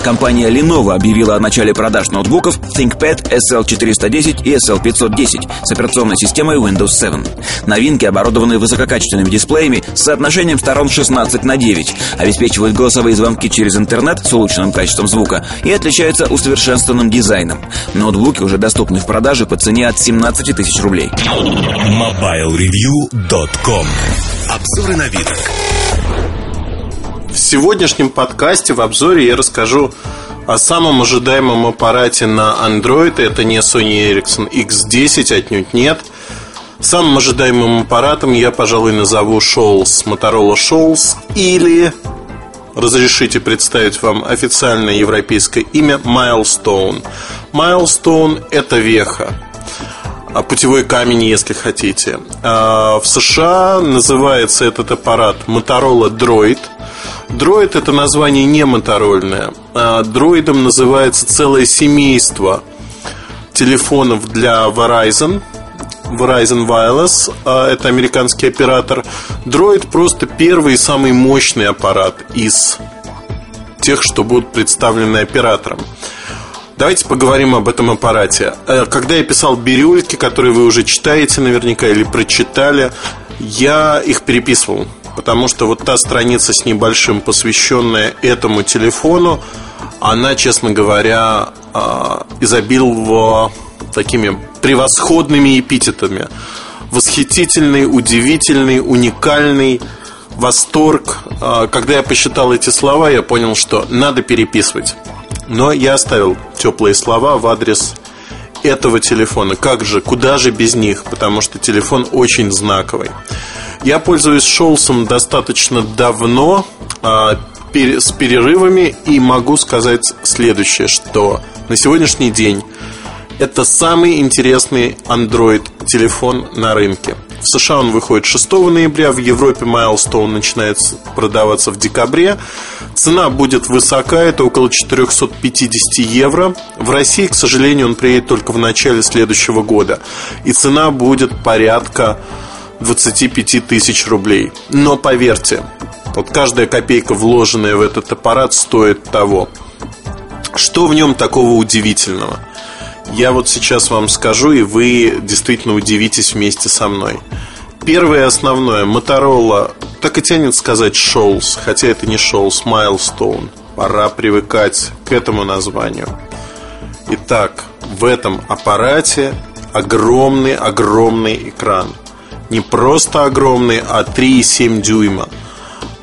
[SPEAKER 2] Компания Lenovo объявила о начале продаж ноутбуков ThinkPad SL410 и SL510 с операционной системой Windows 7. Новинки оборудованы высококачественными дисплеями с соотношением сторон 16 на 9, обеспечивают голосовые звонки через интернет с улучшенным качеством звука и отличаются усовершенствованным дизайном. Ноутбуки уже доступны в продаже по цене от 17 тысяч рублей.
[SPEAKER 1] MobileReview.com Обзоры новинок.
[SPEAKER 3] Сегодняшнем подкасте в обзоре я расскажу о самом ожидаемом аппарате на Android. Это не Sony Ericsson X10, отнюдь нет. Самым ожидаемым аппаратом я, пожалуй, назову Shoals, Motorola Shoals или разрешите представить вам официальное европейское имя Milestone. Milestone – это веха, а, путевой камень, если хотите. А, в США называется этот аппарат Motorola Droid – Дроид это название не моторольное. А дроидом называется целое семейство телефонов для Verizon. Verizon Wireless, а это американский оператор. Дроид просто первый и самый мощный аппарат из тех, что будут представлены оператором. Давайте поговорим об этом аппарате. Э, когда я писал бирюльки, которые вы уже читаете наверняка или прочитали, я их переписывал потому что вот та страница с небольшим, посвященная этому телефону, она, честно говоря, а, изобиловала такими превосходными эпитетами. Восхитительный, удивительный, уникальный, восторг. А, когда я посчитал эти слова, я понял, что надо переписывать. Но я оставил теплые слова в адрес этого телефона. Как же, куда же без них? Потому что телефон очень знаковый. Я пользуюсь Шолсом достаточно давно, а, с перерывами, и могу сказать следующее, что на сегодняшний день это самый интересный Android телефон на рынке. В США он выходит 6 ноября, в Европе Milestone начинает продаваться в декабре. Цена будет высока, это около 450 евро. В России, к сожалению, он приедет только в начале следующего года. И цена будет порядка 25 тысяч рублей. Но поверьте, вот каждая копейка, вложенная в этот аппарат, стоит того. Что в нем такого удивительного? Я вот сейчас вам скажу, и вы действительно удивитесь вместе со мной. Первое основное, Motorola, так и тянет сказать Shoals, хотя это не Shoals, Milestone. Пора привыкать к этому названию. Итак, в этом аппарате огромный-огромный экран – не просто огромный, а 3,7 дюйма.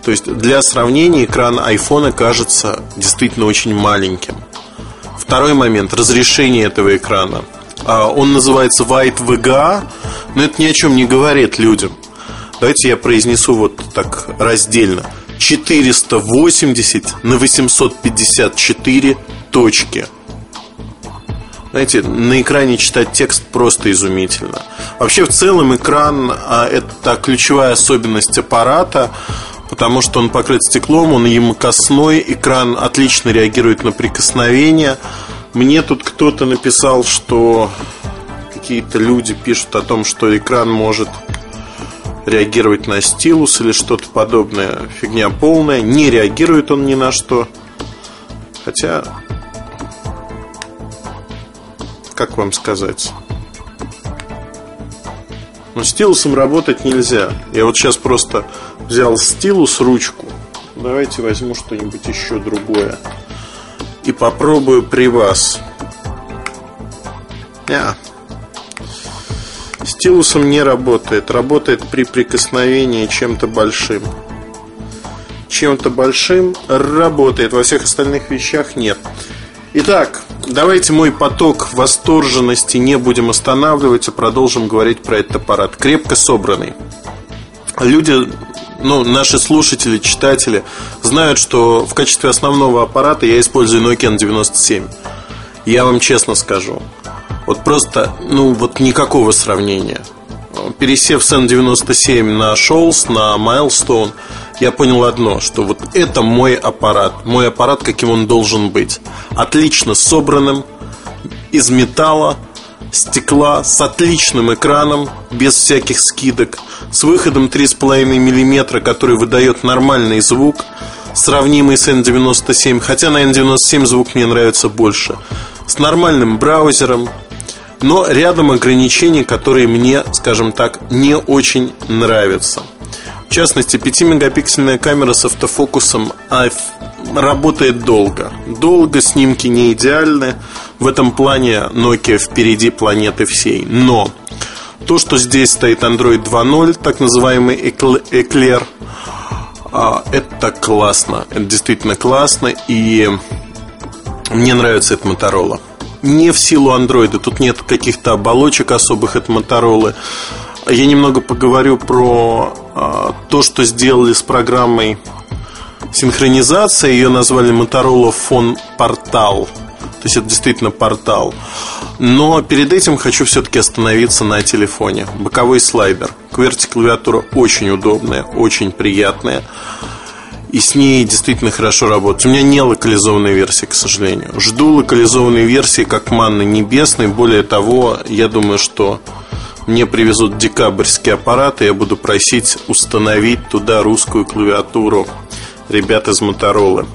[SPEAKER 3] То есть для сравнения экран айфона кажется действительно очень маленьким. Второй момент – разрешение этого экрана. А, он называется White VGA, но это ни о чем не говорит людям. Давайте я произнесу вот так раздельно. 480 на 854 точки – знаете, на экране читать текст просто изумительно. Вообще, в целом, экран а, – это ключевая особенность аппарата. потому что он покрыт стеклом, он емкостной, экран отлично реагирует на прикосновение. Мне тут кто-то написал, что какие-то люди пишут о том, что экран может реагировать на стилус или что-то подобное. Фигня полная. Не реагирует он ни на что. Хотя, как вам сказать? Но стилусом работать нельзя. Я вот сейчас просто взял стилус, ручку. Давайте возьму что-нибудь еще другое. И попробую при вас. Yeah. Стилусом не работает. Работает при прикосновении чем-то большим. Чем-то большим работает. Во всех остальных вещах нет. Итак, давайте мой поток восторженности не будем останавливать, а продолжим говорить про этот аппарат. Крепко собранный. Люди, ну, наши слушатели, читатели знают, что в качестве основного аппарата я использую Nokia N97. Я вам честно скажу, вот просто, ну, вот никакого сравнения. Пересев с N97 на Shoals, на Milestone, я понял одно, что вот это мой аппарат. Мой аппарат, каким он должен быть. Отлично собранным, из металла, стекла, с отличным экраном, без всяких скидок, с выходом 3,5 мм, который выдает нормальный звук, сравнимый с N97, хотя на N97 звук мне нравится больше, с нормальным браузером, но рядом ограничений, которые мне, скажем так, не очень нравятся. В частности, 5-мегапиксельная камера с автофокусом работает долго. Долго снимки не идеальны. В этом плане Nokia впереди планеты всей. Но то, что здесь стоит Android 2.0, так называемый Eclair, а, это классно. Это действительно классно. И мне нравится это Motorola не в силу андроида. Тут нет каких-то оболочек особых от Моторолы. Я немного поговорю про а, то, что сделали с программой синхронизации. Ее назвали Motorola Phone Portal. То есть это действительно портал. Но перед этим хочу все-таки остановиться на телефоне. Боковой слайдер. QWERTY клавиатура очень удобная, очень приятная и с ней действительно хорошо работать. У меня не локализованной версии, к сожалению. Жду локализованной версии как манны небесной. Более того, я думаю, что мне привезут декабрьский аппарат, и я буду просить установить туда русскую клавиатуру ребят из Моторолы.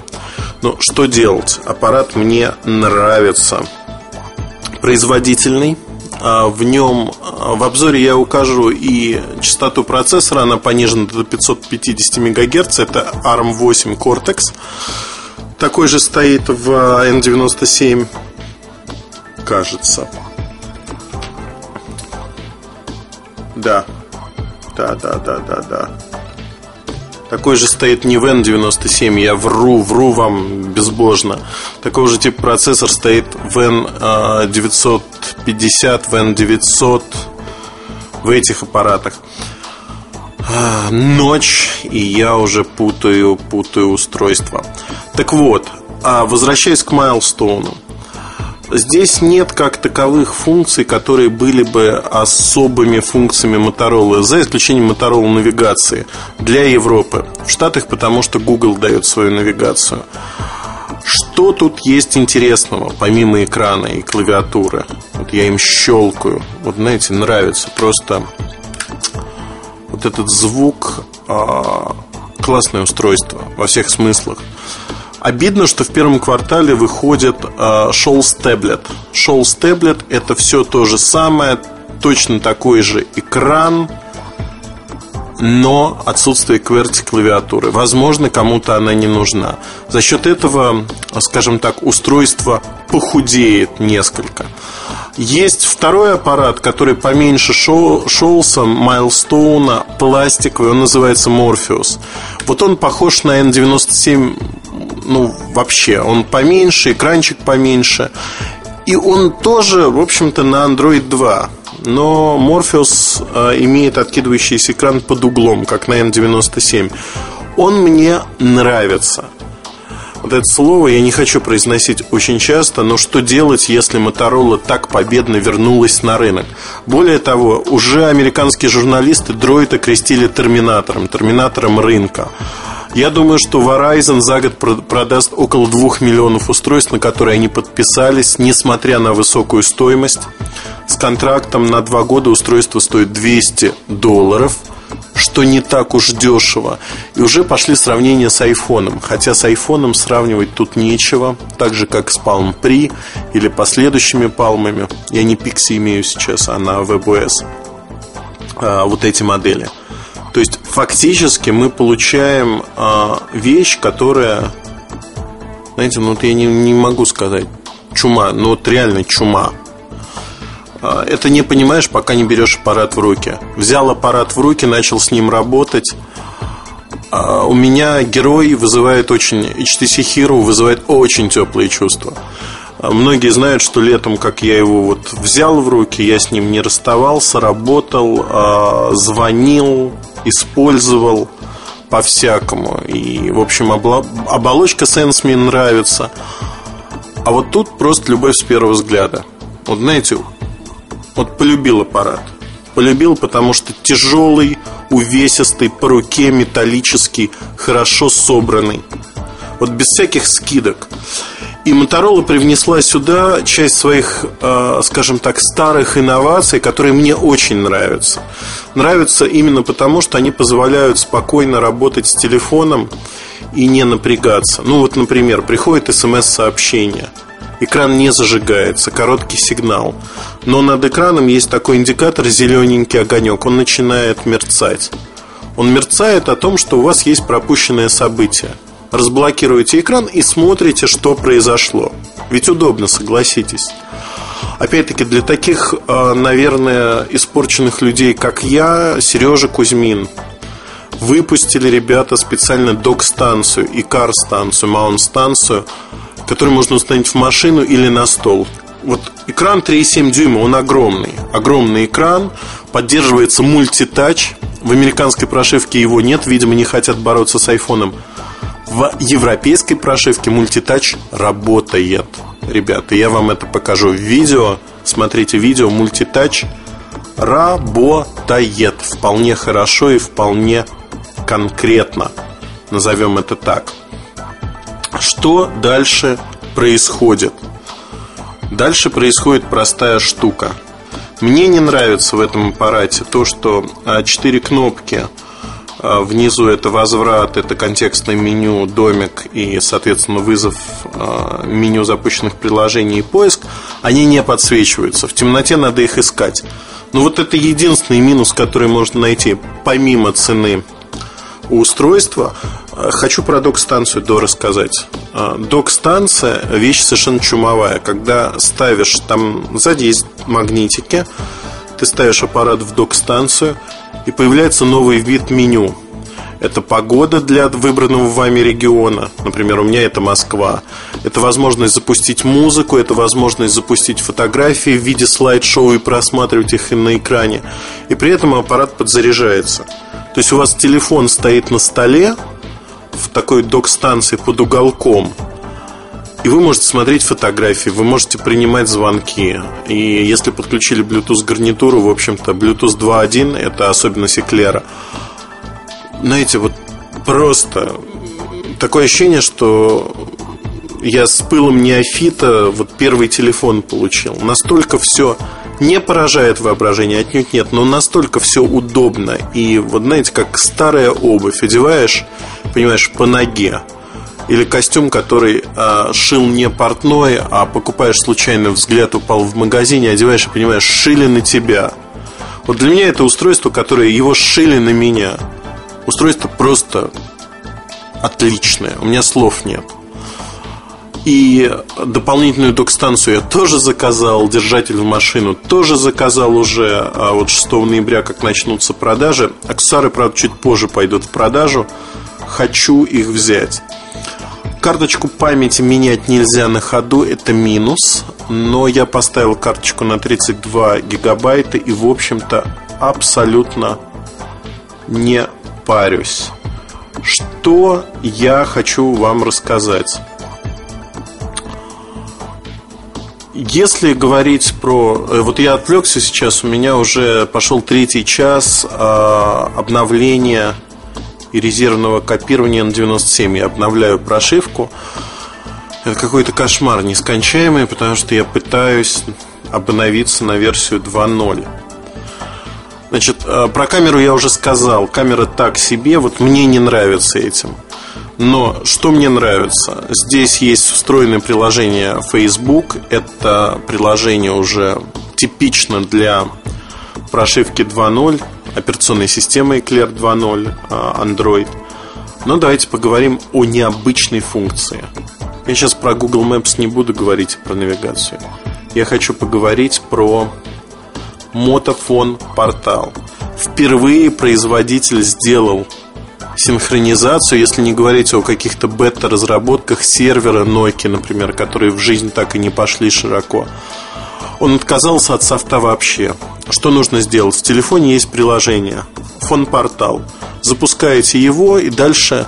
[SPEAKER 3] Но что делать? Аппарат мне нравится. Производительный, а, в нем а, в обзоре я укажу и частоту процессора, она понижена до 550 МГц, это ARM8 Cortex. Такой же стоит в N97, кажется. Да, да, да, да, да, да. Такой же стоит не в N97, я вру, вру вам безбожно. Такого же типа процессор стоит в N950, в N900, в этих аппаратах. А, ночь, и я уже путаю, путаю устройство. Так вот, а возвращаясь к Майлстоуну. Здесь нет как таковых функций, которые были бы особыми функциями Motorola, за исключением Motorola навигации для Европы. В Штатах, потому что Google дает свою навигацию. Что тут есть интересного, помимо экрана и клавиатуры? Вот я им щелкаю. Вот, знаете, нравится просто вот этот звук. А, классное устройство во всех смыслах. Обидно, что в первом квартале выходит э, Shoals Tablet. Shoals Tablet это все то же самое, точно такой же экран, но отсутствие QWERTY клавиатуры. Возможно, кому-то она не нужна. За счет этого, скажем так, устройство похудеет несколько. Есть второй аппарат, который поменьше шоу, Шоулса, Майлстоуна, пластиковый, он называется Morpheus. Вот он похож на N97 ну, вообще, он поменьше, экранчик поменьше. И он тоже, в общем-то, на Android 2. Но Morpheus э, имеет откидывающийся экран под углом, как на N97. Он мне нравится. Вот это слово я не хочу произносить очень часто, но что делать, если Motorola так победно вернулась на рынок? Более того, уже американские журналисты дроид окрестили терминатором, терминатором рынка. Я думаю, что Verizon за год продаст около 2 миллионов устройств, на которые они подписались, несмотря на высокую стоимость. С контрактом на 2 года устройство стоит 200 долларов, что не так уж дешево. И уже пошли сравнения с айфоном. Хотя с айфоном сравнивать тут нечего. Так же, как с Palm Pre или последующими палмами. Я не Pixie имею сейчас, а на WebOS. А, вот эти модели – то есть фактически мы получаем э, вещь, которая, знаете, ну вот я не, не могу сказать чума, ну вот реально чума. Э, это не понимаешь, пока не берешь аппарат в руки. Взял аппарат в руки, начал с ним работать. Э, у меня герой вызывает очень, HTC Hero вызывает очень теплые чувства. Многие знают, что летом, как я его вот взял в руки, я с ним не расставался, работал, звонил, использовал по-всякому. И, в общем, оболочка Sense мне нравится. А вот тут просто любовь с первого взгляда. Вот знаете, вот полюбил аппарат. Полюбил, потому что тяжелый, увесистый, по руке металлический, хорошо собранный. Вот без всяких скидок. И Моторола привнесла сюда часть своих, э, скажем так, старых инноваций, которые мне очень нравятся. Нравятся именно потому, что они позволяют спокойно работать с телефоном и не напрягаться. Ну вот, например, приходит смс-сообщение. Экран не зажигается, короткий сигнал. Но над экраном есть такой индикатор, зелененький огонек. Он начинает мерцать. Он мерцает о том, что у вас есть пропущенное событие разблокируете экран и смотрите, что произошло. Ведь удобно, согласитесь. Опять-таки, для таких, а, наверное, испорченных людей, как я, Сережа Кузьмин, выпустили ребята специально док-станцию, икар-станцию, маунт-станцию, которую можно установить в машину или на стол. Вот экран 3,7 дюйма, он огромный. Огромный экран, поддерживается мультитач. В американской прошивке его нет, видимо, не хотят бороться с айфоном. В европейской прошивке мультитач работает. Ребята, я вам это покажу в видео. Смотрите видео, мультитач работает вполне хорошо и вполне конкретно. Назовем это так. Что дальше происходит? Дальше происходит простая штука. Мне не нравится в этом аппарате то, что 4 а, кнопки – а, внизу это возврат, это контекстное меню, домик и, соответственно, вызов а, меню запущенных приложений и поиск, они не подсвечиваются. В темноте надо их искать. Но вот это единственный минус, который можно найти, помимо цены устройства. А, хочу про док-станцию до рассказать. Док-станция – вещь совершенно чумовая. Когда ставишь, там сзади есть магнитики, ты ставишь аппарат в док-станцию – и появляется новый вид меню. Это погода для выбранного вами региона. Например, у меня это Москва. Это возможность запустить музыку, это возможность запустить фотографии в виде слайд-шоу и просматривать их на экране. И при этом аппарат подзаряжается. То есть у вас телефон стоит на столе в такой док-станции под уголком – и вы можете смотреть фотографии, вы можете принимать звонки. И если подключили Bluetooth гарнитуру, в общем-то, Bluetooth 2.1 это особенность эклера. Знаете, вот просто такое ощущение, что я с пылом неофита вот первый телефон получил. Настолько все не поражает воображение, отнюдь нет, но настолько все удобно. И вот знаете, как старая обувь одеваешь, понимаешь, по ноге или костюм, который э, шил не портной, а покупаешь случайно, взгляд упал в магазине, одеваешь и понимаешь, шили на тебя. Вот для меня это устройство, которое его шили на меня. Устройство просто отличное. У меня слов нет. И дополнительную док-станцию я тоже заказал, держатель в машину тоже заказал уже, а вот 6 ноября, как начнутся продажи. Аксессуары, правда, чуть позже пойдут в продажу. Хочу их взять. Карточку памяти менять нельзя на ходу, это минус. Но я поставил карточку на 32 гигабайта и, в общем-то, абсолютно не парюсь. Что я хочу вам рассказать? Если говорить про... Э, вот я отвлекся сейчас, у меня уже пошел третий час э, обновления и резервного копирования на 97. Я обновляю прошивку. Это какой-то кошмар нескончаемый, потому что я пытаюсь обновиться на версию 2.0. Значит, э, про камеру я уже сказал. Камера так себе, вот мне не нравится этим. Но что мне нравится? Здесь есть встроенное приложение Facebook. Это приложение уже типично для прошивки 2.0, операционной системы Eclair 2.0, а, Android. Но давайте поговорим о необычной функции. Я сейчас про Google Maps не буду говорить про навигацию. Я хочу поговорить про Мотофон портал. Впервые производитель сделал синхронизацию, если не говорить о каких-то бета-разработках сервера Nokia, например, которые в жизнь так и не пошли широко. Он отказался от софта вообще. Что нужно сделать? В телефоне есть приложение Фон-портал. Запускаете его и дальше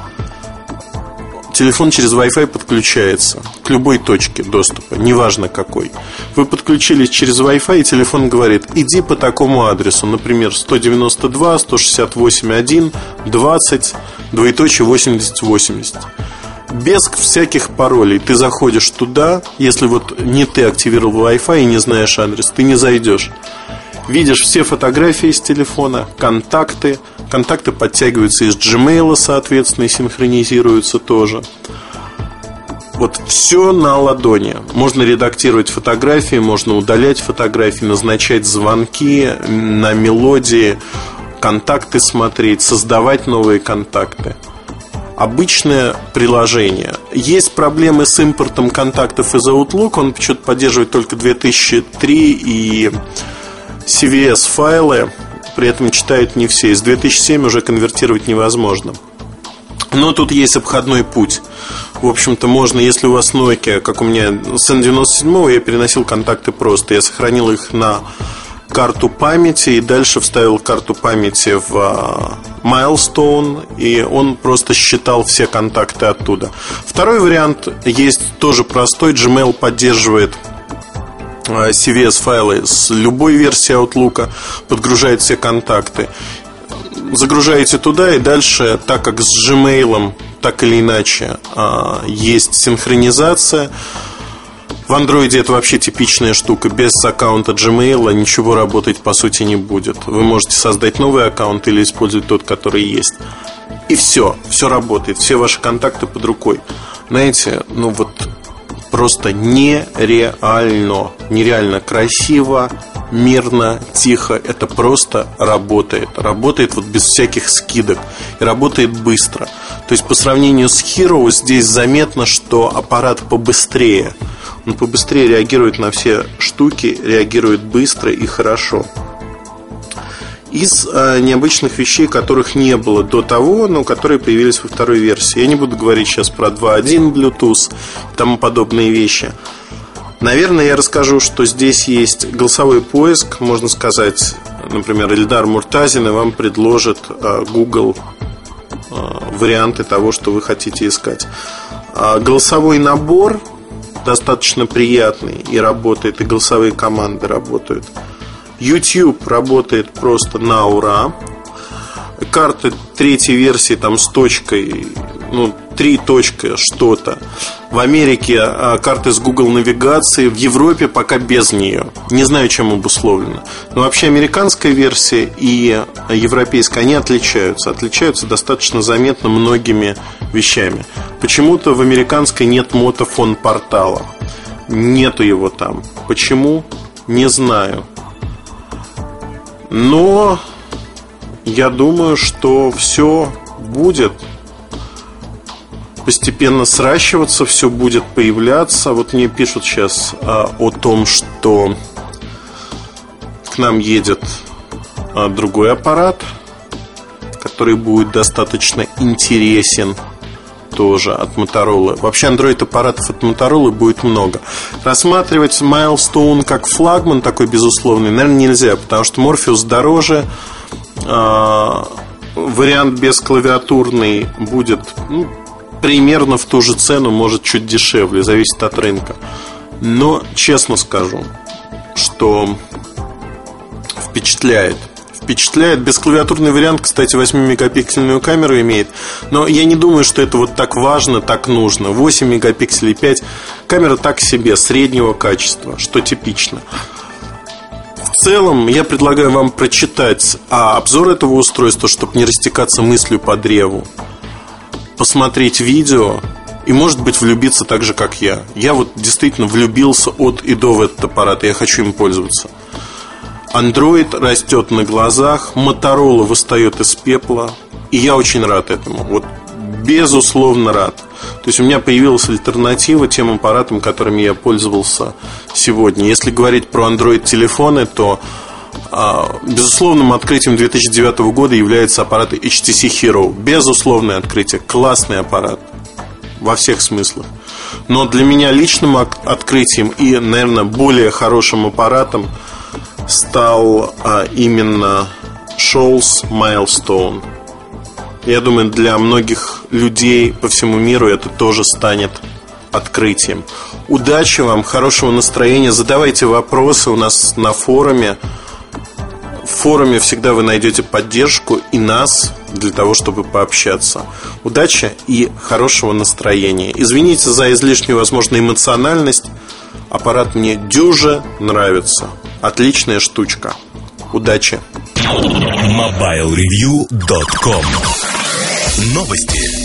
[SPEAKER 3] телефон через Wi-Fi подключается к любой точке доступа, неважно какой. Вы подключились через Wi-Fi, и телефон говорит, иди по такому адресу, например, 192, 168, 20, двоеточие 80, 80. Без всяких паролей ты заходишь туда, если вот не ты активировал Wi-Fi и не знаешь адрес, ты не зайдешь. Видишь все фотографии с телефона, контакты, контакты подтягиваются из Gmail, соответственно, и синхронизируются тоже. Вот все на ладони. Можно редактировать фотографии, можно удалять фотографии, назначать звонки на мелодии, контакты смотреть, создавать новые контакты. Обычное приложение. Есть проблемы с импортом контактов из Outlook. Он что-то поддерживает только 2003 и CVS файлы при этом читают не все. Из 2007 уже конвертировать невозможно. Но тут есть обходной путь. В общем-то, можно, если у вас Nokia, как у меня с N97, я переносил контакты просто. Я сохранил их на карту памяти и дальше вставил карту памяти в а, Milestone, и он просто считал все контакты оттуда. Второй вариант есть тоже простой. Gmail поддерживает CVS-файлы с любой версии Outlook, подгружает все контакты. Загружаете туда и дальше, так как с Gmail так или иначе э, есть синхронизация, в андроиде это вообще типичная штука. Без аккаунта Gmail ничего работать по сути не будет. Вы можете создать новый аккаунт или использовать тот, который есть. И все, все работает, все ваши контакты под рукой. Знаете, ну вот просто нереально. Нереально красиво, мирно, тихо. Это просто работает. Работает вот без всяких скидок. И работает быстро. То есть по сравнению с Hero здесь заметно, что аппарат побыстрее. Он побыстрее реагирует на все штуки, реагирует быстро и хорошо из э, необычных вещей, которых не было до того, но которые появились во второй версии. Я не буду говорить сейчас про 2.1 Bluetooth и тому подобные вещи. Наверное, я расскажу, что здесь есть голосовой поиск, можно сказать, например, Эльдар Муртазин и вам предложит э, Google э, варианты того, что вы хотите искать. А голосовой набор достаточно приятный и работает, и голосовые команды работают. YouTube работает просто на ура. Карты третьей версии там с точкой, ну, три точка что-то. В Америке а, карты с Google навигации, в Европе пока без нее. Не знаю, чем обусловлено. Но вообще американская версия и европейская, они отличаются. Отличаются достаточно заметно многими вещами. Почему-то в американской нет мотофон портала. Нету его там. Почему? Не знаю. Но я думаю, что все будет постепенно сращиваться, все будет появляться. Вот мне пишут сейчас а, о том, что к нам едет а, другой аппарат, который будет достаточно интересен тоже от Motorola. Вообще Android аппаратов от Motorola будет много. Рассматривать Milestone как флагман такой безусловный, наверное, нельзя, потому что Morpheus дороже. Э, вариант без клавиатурный будет ну, примерно в ту же цену, может чуть дешевле, зависит от рынка. Но честно скажу, что впечатляет. Впечатляет. Бесклавиатурный вариант, кстати, 8-мегапиксельную камеру имеет. Но я не думаю, что это вот так важно, так нужно. 8 мегапикселей, 5. Камера так себе, среднего качества, что типично. В целом, я предлагаю вам прочитать а, обзор этого устройства, чтобы не растекаться мыслью по древу. Посмотреть видео, и, может быть, влюбиться так же, как я. Я вот действительно влюбился от и до в этот аппарат, и я хочу им пользоваться. Android растет на глазах, Motorola выстает из пепла, и я очень рад этому. Вот безусловно рад. То есть у меня появилась альтернатива тем аппаратам, которыми я пользовался сегодня. Если говорить про Android телефоны, то а, безусловным открытием 2009 года является аппарат HTC Hero. Безусловное открытие, классный аппарат во всех смыслах. Но для меня личным открытием и, наверное, более хорошим аппаратом стал а, именно Shoals Milestone. Я думаю, для многих людей по всему миру это тоже станет открытием. Удачи вам, хорошего настроения. Задавайте вопросы у нас на форуме. В форуме всегда вы найдете поддержку и нас для того, чтобы пообщаться. Удачи и хорошего настроения. Извините за излишнюю, возможно, эмоциональность. Аппарат мне дюже нравится. Отличная штучка. Удачи.
[SPEAKER 1] MobileReview.com Новости.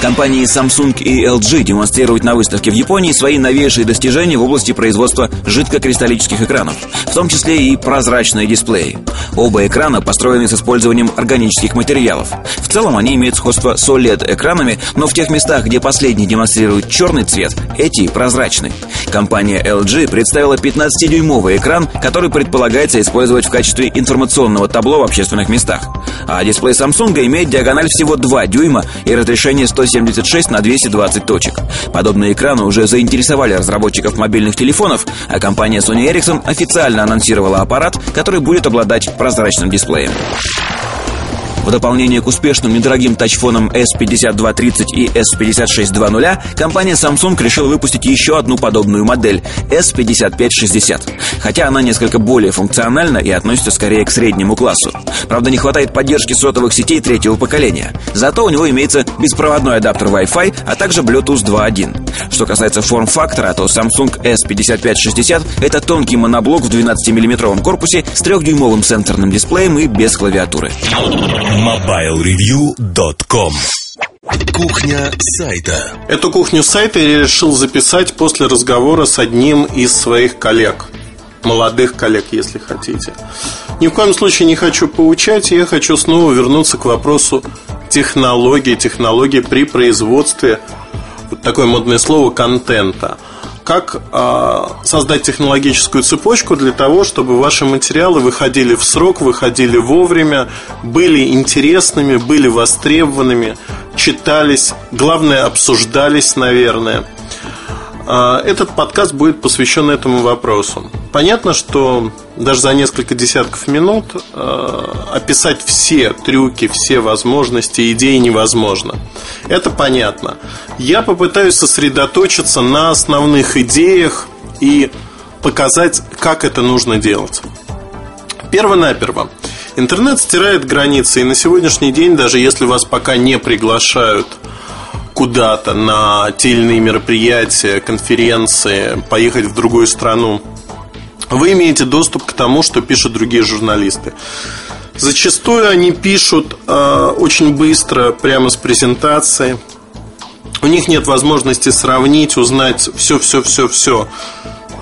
[SPEAKER 2] Компании Samsung и LG демонстрируют на выставке в Японии свои новейшие достижения в области производства жидкокристаллических экранов, в том числе и прозрачные дисплеи. Оба экрана построены с использованием органических материалов. В целом они имеют сходство с OLED-экранами, но в тех местах, где последний демонстрирует черный цвет, эти прозрачны. Компания LG представила 15-дюймовый экран, который предполагается использовать в качестве информационного табло в общественных местах. А дисплей Samsung имеет диагональ всего 2 дюйма и разрешение 170 176 на 220 точек. Подобные экраны уже заинтересовали разработчиков мобильных телефонов, а компания Sony Ericsson официально анонсировала аппарат, который будет обладать прозрачным дисплеем. В дополнение к успешным недорогим тачфонам S5230 и S5620, компания Samsung решила выпустить еще одну подобную модель S5560. Хотя она несколько более функциональна и относится скорее к среднему классу. Правда, не хватает поддержки сотовых сетей третьего поколения. Зато у него имеется беспроводной адаптер Wi-Fi, а также Bluetooth 2.1. Что касается форм-фактора, то Samsung S5560 это тонкий моноблок в 12-мм корпусе с трехдюймовым сенсорным дисплеем и без клавиатуры.
[SPEAKER 1] MobileReview.com Кухня сайта.
[SPEAKER 3] Эту кухню сайта я решил записать после разговора с одним из своих коллег. Молодых коллег, если хотите. Ни в коем случае не хочу поучать Я хочу снова вернуться к вопросу технологии Технологии при производстве Вот такое модное слово контента как э, создать технологическую цепочку для того, чтобы ваши материалы выходили в срок, выходили вовремя, были интересными, были востребованными, читались, главное, обсуждались, наверное. Э, этот подкаст будет посвящен этому вопросу. Понятно, что даже за несколько десятков минут э, описать все трюки, все возможности, идеи невозможно. Это понятно. Я попытаюсь сосредоточиться на основных идеях и показать, как это нужно делать. Перво-наперво. Интернет стирает границы, и на сегодняшний день, даже если вас пока не приглашают куда-то на те или иные мероприятия, конференции, поехать в другую страну вы имеете доступ к тому, что пишут другие журналисты. Зачастую они пишут э, очень быстро, прямо с презентации. У них нет возможности сравнить, узнать все-все-все-все,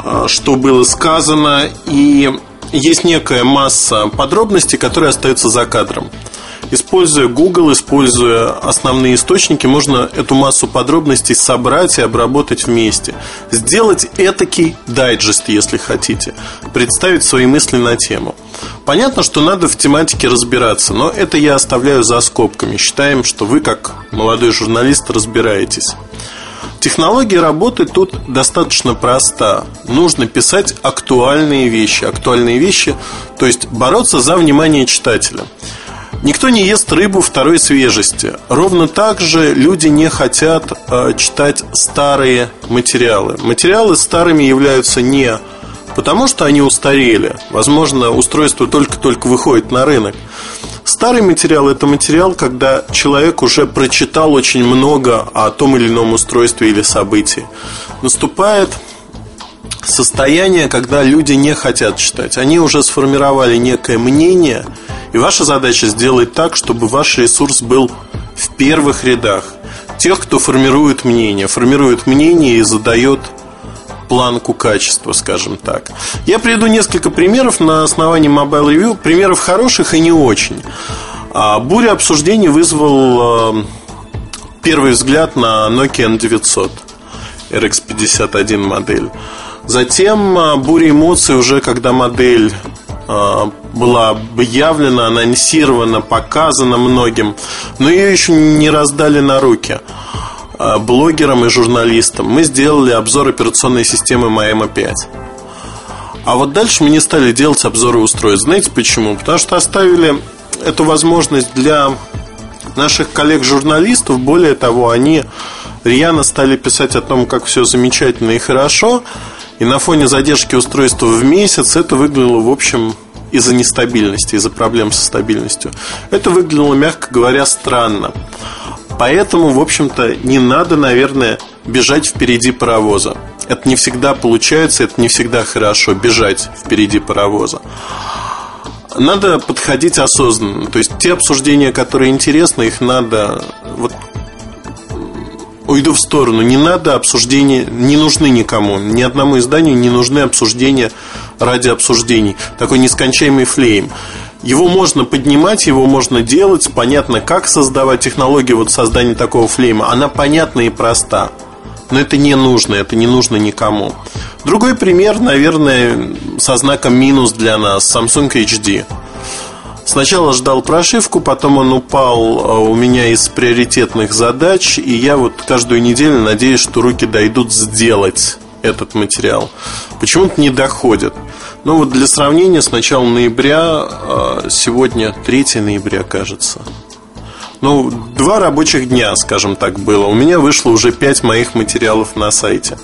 [SPEAKER 3] э, что было сказано. И есть некая масса подробностей, которые остаются за кадром. Используя Google, используя основные источники, можно эту массу подробностей собрать и обработать вместе. Сделать этакий дайджест, если хотите. Представить свои мысли на тему. Понятно, что надо в тематике разбираться, но это я оставляю за скобками. Считаем, что вы, как молодой журналист, разбираетесь. Технология работы тут достаточно проста. Нужно писать актуальные вещи. Актуальные вещи, то есть бороться за внимание читателя. Никто не ест рыбу второй свежести. Ровно так же люди не хотят э, читать старые материалы. Материалы старыми являются не Потому что они устарели. Возможно, устройство только-только выходит на рынок. Старый материал – это материал, когда человек уже прочитал очень много о том или ином устройстве или событии. Наступает состояние, когда люди не хотят читать. Они уже сформировали некое мнение, и ваша задача сделать так, чтобы ваш ресурс был в первых рядах. Тех, кто формирует мнение, формирует мнение и задает планку качества, скажем так. Я приведу несколько примеров на основании Mobile Review, примеров хороших и не очень. А, буря обсуждений вызвал а, первый взгляд на Nokia N900 RX51 модель. Затем а, буря эмоций уже когда модель была объявлена, анонсирована, показана многим, но ее еще не раздали на руки. Э, блогерам и журналистам, мы сделали обзор операционной системы Маэма 5. А вот дальше мы не стали делать обзоры устройств. Знаете почему? Потому что оставили эту возможность для наших коллег-журналистов. Более того, они рьяно стали писать о том, как все замечательно и хорошо. И на фоне задержки устройства в месяц это выглядело, в общем, из-за нестабильности, из-за проблем со стабильностью. Это выглядело, мягко говоря, странно. Поэтому, в общем-то, не надо, наверное, бежать впереди паровоза. Это не всегда получается, это не всегда хорошо бежать впереди паровоза. Надо подходить осознанно. То есть те обсуждения, которые интересны, их надо вот уйду в сторону. Не надо обсуждения, не нужны никому. Ни одному изданию не нужны обсуждения ради обсуждений. Такой нескончаемый флейм. Его можно поднимать, его можно делать, понятно, как создавать технологию вот создания такого флейма. Она понятна и проста. Но это не нужно, это не нужно никому. Другой пример, наверное, со знаком минус для нас Samsung HD. Сначала ждал прошивку, потом он упал а, у меня из приоритетных задач, и я вот каждую неделю надеюсь, что руки дойдут сделать этот материал. Почему-то не доходят. Ну вот для сравнения, с начала ноября, а, сегодня 3 ноября, кажется. Ну, два рабочих дня, скажем так, было. У меня вышло уже 5 моих материалов на сайте.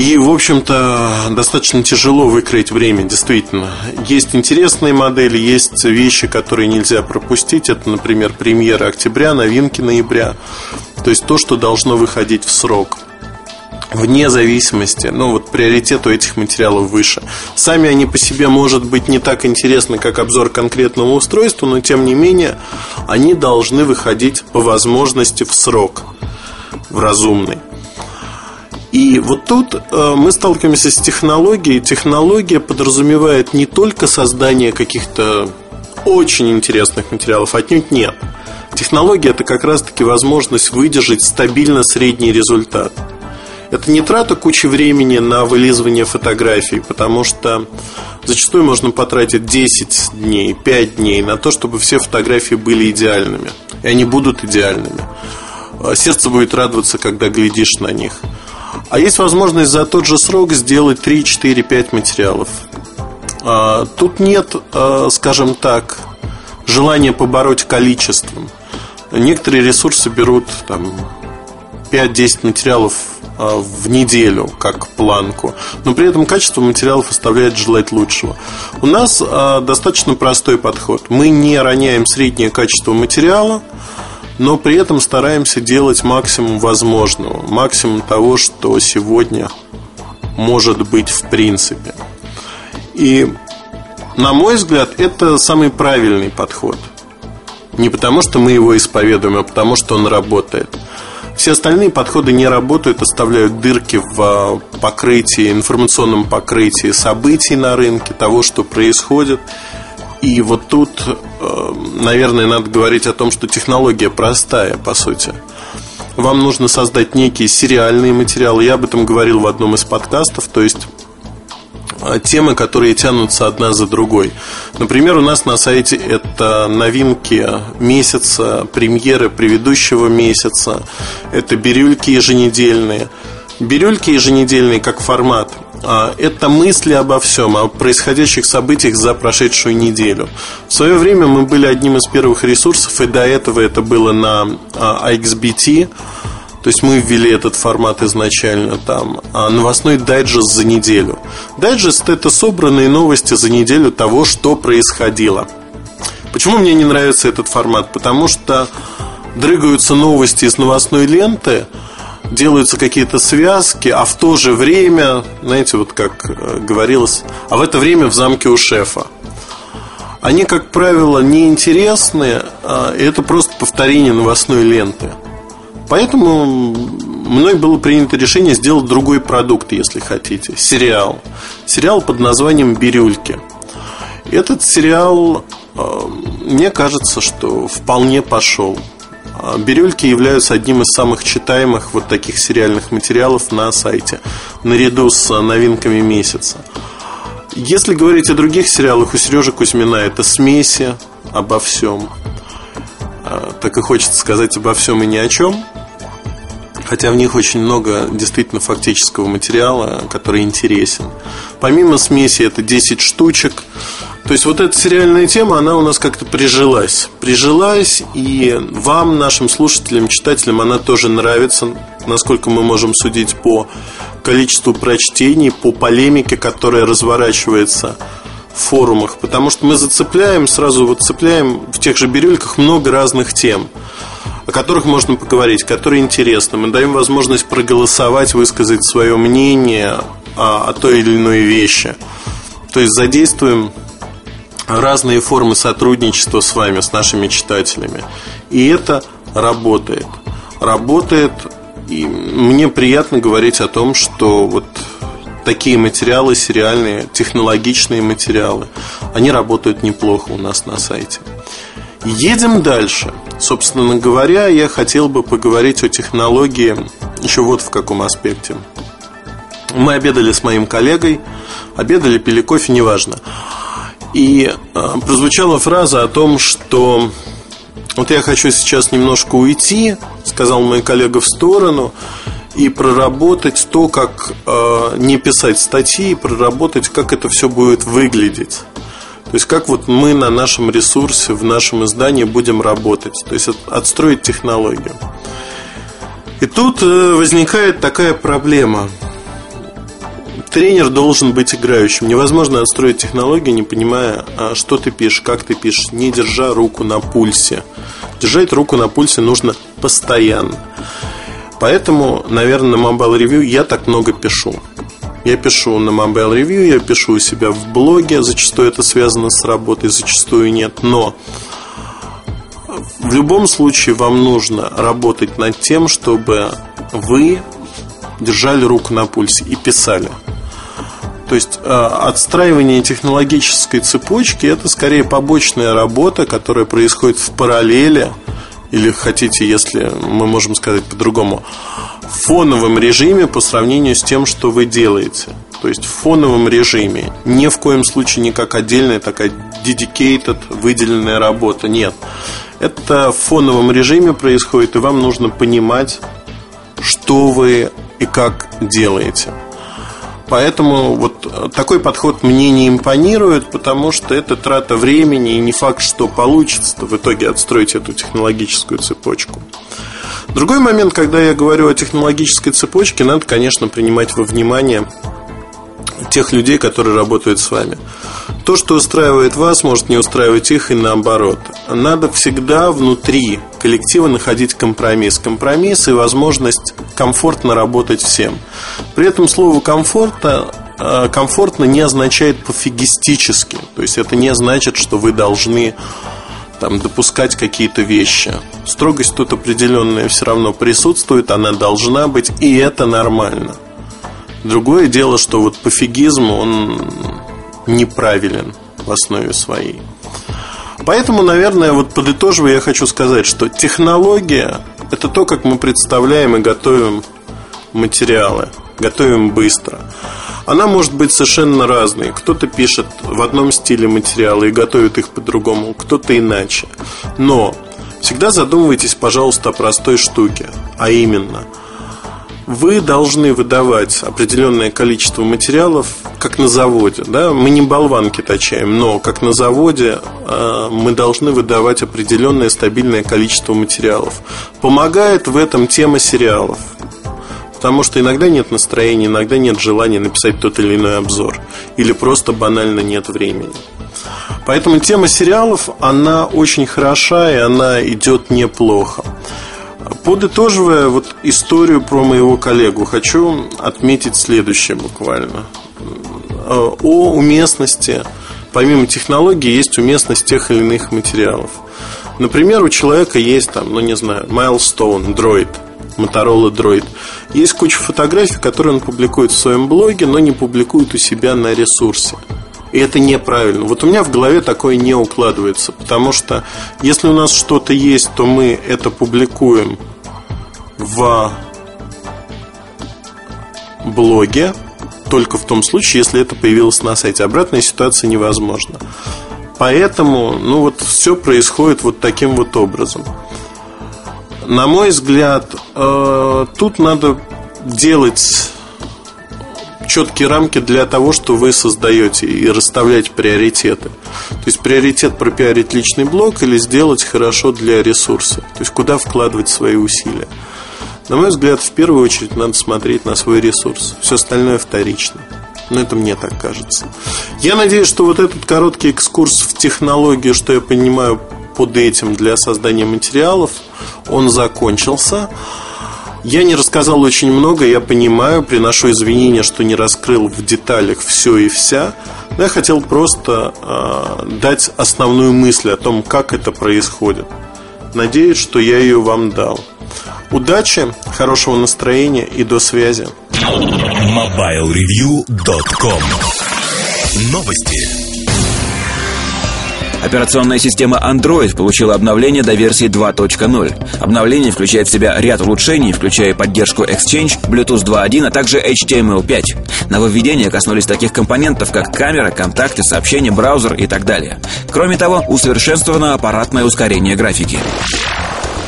[SPEAKER 3] И, в общем-то, достаточно тяжело выкроить время, действительно. Есть интересные модели, есть вещи, которые нельзя пропустить. Это, например, премьера октября, новинки ноября. То есть то, что должно выходить в срок вне зависимости, ну вот приоритет у этих материалов выше. Сами они по себе, может быть, не так интересны, как обзор конкретного устройства, но тем не менее они должны выходить по возможности в срок, в разумный. И вот тут э, мы сталкиваемся с технологией. Технология подразумевает не только создание каких-то очень интересных материалов, отнюдь нет. Технология это как раз-таки возможность выдержать стабильно средний результат – это не трата кучи времени на вылизывание фотографий, потому что зачастую можно потратить 10 дней, 5 дней на то, чтобы все фотографии были идеальными. И они будут идеальными. Сердце будет радоваться, когда глядишь на них. А есть возможность за тот же срок сделать 3, 4, 5 материалов. А, тут нет, а, скажем так, желания побороть количеством. Некоторые ресурсы берут там 5-10 материалов а, в неделю как планку, но при этом качество материалов оставляет желать лучшего. У нас достаточно простой подход. Мы не роняем среднее качество материала, но при этом стараемся делать максимум возможного, максимум того, что сегодня может быть в принципе. И, на мой взгляд, это самый правильный подход. Не потому, что мы его исповедуем, а потому, что он работает – все остальные подходы не работают, оставляют дырки в а, покрытии, информационном покрытии событий на рынке, того, что происходит. И вот тут, э, наверное, надо говорить о том, что технология простая, по сути. Вам нужно создать некие сериальные материалы. Я об этом говорил в одном из подкастов. То есть а, темы, которые тянутся одна за другой. Например, у нас на сайте это новинки месяца, премьеры предыдущего месяца, это бирюльки еженедельные. Бирюльки еженедельные как формат а, это мысли обо всем, о происходящих событиях за прошедшую неделю. В свое время мы были одним из первых ресурсов, и до этого это было на а, XBT, То есть мы ввели этот формат изначально там. А новостной дайджест за неделю. Дайджест это собранные новости за неделю того, что происходило. Почему мне не нравится этот формат? Потому что дрыгаются новости из новостной ленты, делаются какие-то связки, а в то же время, знаете, вот как э, говорилось, а в это время в замке у шефа. Они, как правило, неинтересны, а это просто повторение новостной ленты. Поэтому мной было принято решение сделать другой продукт, если хотите. Сериал. Сериал под названием «Бирюльки». Этот сериал, э, мне кажется, что вполне пошел. Бирюльки являются одним из самых читаемых вот таких сериальных материалов на сайте, наряду с новинками месяца. Если говорить о других сериалах, у Сережи Кузьмина это смеси обо всем. А, так и хочется сказать обо всем и ни о чем. Хотя в них очень много действительно фактического материала, который интересен. Помимо смеси это 10 штучек. То есть вот эта сериальная тема, она у нас как-то прижилась. Прижилась, и вам, нашим слушателям, читателям, она тоже нравится, насколько мы можем судить по количеству прочтений, по полемике, которая разворачивается в форумах. Потому что мы зацепляем, сразу вот цепляем в тех же бирюльках много разных тем о которых можно поговорить, которые интересны. Мы даем возможность проголосовать, высказать свое мнение о, о той или иной вещи. То есть задействуем разные формы сотрудничества с вами, с нашими читателями. И это работает. Работает, и мне приятно говорить о том, что вот такие материалы, сериальные, технологичные материалы, они работают неплохо у нас на сайте. Едем дальше. Собственно говоря, я хотел бы поговорить о технологии еще вот в каком аспекте. Мы обедали с моим коллегой, обедали, пили кофе, неважно. И э, прозвучала фраза о том, что вот я хочу сейчас немножко уйти, сказал мой коллега в сторону, и проработать то, как э, не писать статьи, и проработать, как это все будет выглядеть. То есть как вот мы на нашем ресурсе, в нашем издании будем работать. То есть отстроить технологию. И тут э, возникает такая проблема. Тренер должен быть играющим. Невозможно отстроить технологию, не понимая, а что ты пишешь, как ты пишешь, не держа руку на пульсе. Держать руку на пульсе нужно постоянно. Поэтому, наверное, на Mobile Review я так много пишу. Я пишу на Mobile Review, я пишу у себя в блоге, зачастую это связано с работой, зачастую нет, но в любом случае вам нужно работать над тем, чтобы вы держали руку на пульсе и писали. То есть э, отстраивание технологической цепочки это скорее побочная работа, которая происходит в параллели, или хотите, если мы можем сказать по-другому, в фоновом режиме по сравнению с тем, что вы делаете. То есть в фоновом режиме. Ни в коем случае не как отдельная такая dedicated, выделенная работа. Нет. Это в фоновом режиме происходит, и вам нужно понимать, что вы и как делаете. Поэтому вот такой подход мне не импонирует, потому что это трата времени, и не факт, что получится в итоге отстроить эту технологическую цепочку. Другой момент, когда я говорю о технологической цепочке, надо, конечно, принимать во внимание тех людей, которые работают с вами. То, что устраивает вас, может не устраивать их и наоборот. Надо всегда внутри коллектива находить компромисс. Компромисс и возможность комфортно работать всем. При этом слово комфортно э, комфортно не означает пофигистически. То есть это не значит, что вы должны там, допускать какие-то вещи. Строгость тут определенная все равно присутствует, она должна быть, и это нормально. Другое дело, что вот пофигизм, он неправилен в основе своей. Поэтому, наверное, вот подытоживая, я хочу сказать, что технология – это то, как мы представляем и готовим материалы, готовим быстро. Она может быть совершенно разной. Кто-то пишет в одном стиле материалы и готовит их по-другому, кто-то иначе. Но всегда задумывайтесь, пожалуйста, о простой штуке, а именно – вы должны выдавать определенное количество материалов, как на заводе. Да? Мы не болванки точаем, но как на заводе э, мы должны выдавать определенное стабильное количество материалов. Помогает в этом тема сериалов. Потому что иногда нет настроения, иногда нет желания написать тот или иной обзор. Или просто банально нет времени. Поэтому тема сериалов, она очень хороша и она идет неплохо. Подытоживая вот историю про моего коллегу, хочу отметить следующее буквально. О уместности, помимо технологий, есть уместность тех или иных материалов. Например, у человека есть там, ну не знаю, Milestone, Droid, Motorola Droid. Есть куча фотографий, которые он публикует в своем блоге, но не публикует у себя на ресурсе. И это неправильно. Вот у меня в голове такое не укладывается, потому что если у нас что-то есть, то мы это публикуем в блоге только в том случае, если это появилось на сайте. Обратная ситуация невозможна. Поэтому, ну вот все происходит вот таким вот образом. На мой взгляд, э, тут надо делать четкие рамки для того, что вы создаете и расставлять приоритеты. То есть приоритет пропиарить личный блог или сделать хорошо для ресурса. То есть куда вкладывать свои усилия. На мой взгляд, в первую очередь надо смотреть на свой ресурс. Все остальное вторично. Но это мне так кажется. Я надеюсь, что вот этот короткий экскурс в технологию, что я понимаю под этим для создания материалов, он закончился. Я не рассказал очень много, я понимаю, приношу извинения, что не раскрыл в деталях все и вся. Но я хотел просто э, дать основную мысль о том, как это происходит. Надеюсь, что я ее вам дал. Удачи, хорошего настроения и до связи.
[SPEAKER 1] MobileReview.com Новости.
[SPEAKER 2] Операционная система Android получила обновление до версии 2.0. Обновление включает в себя ряд улучшений, включая поддержку Exchange, Bluetooth 2.1, а также HTML5. Нововведения коснулись таких компонентов, как камера, контакты, сообщения, браузер и так далее. Кроме того, усовершенствовано аппаратное ускорение графики.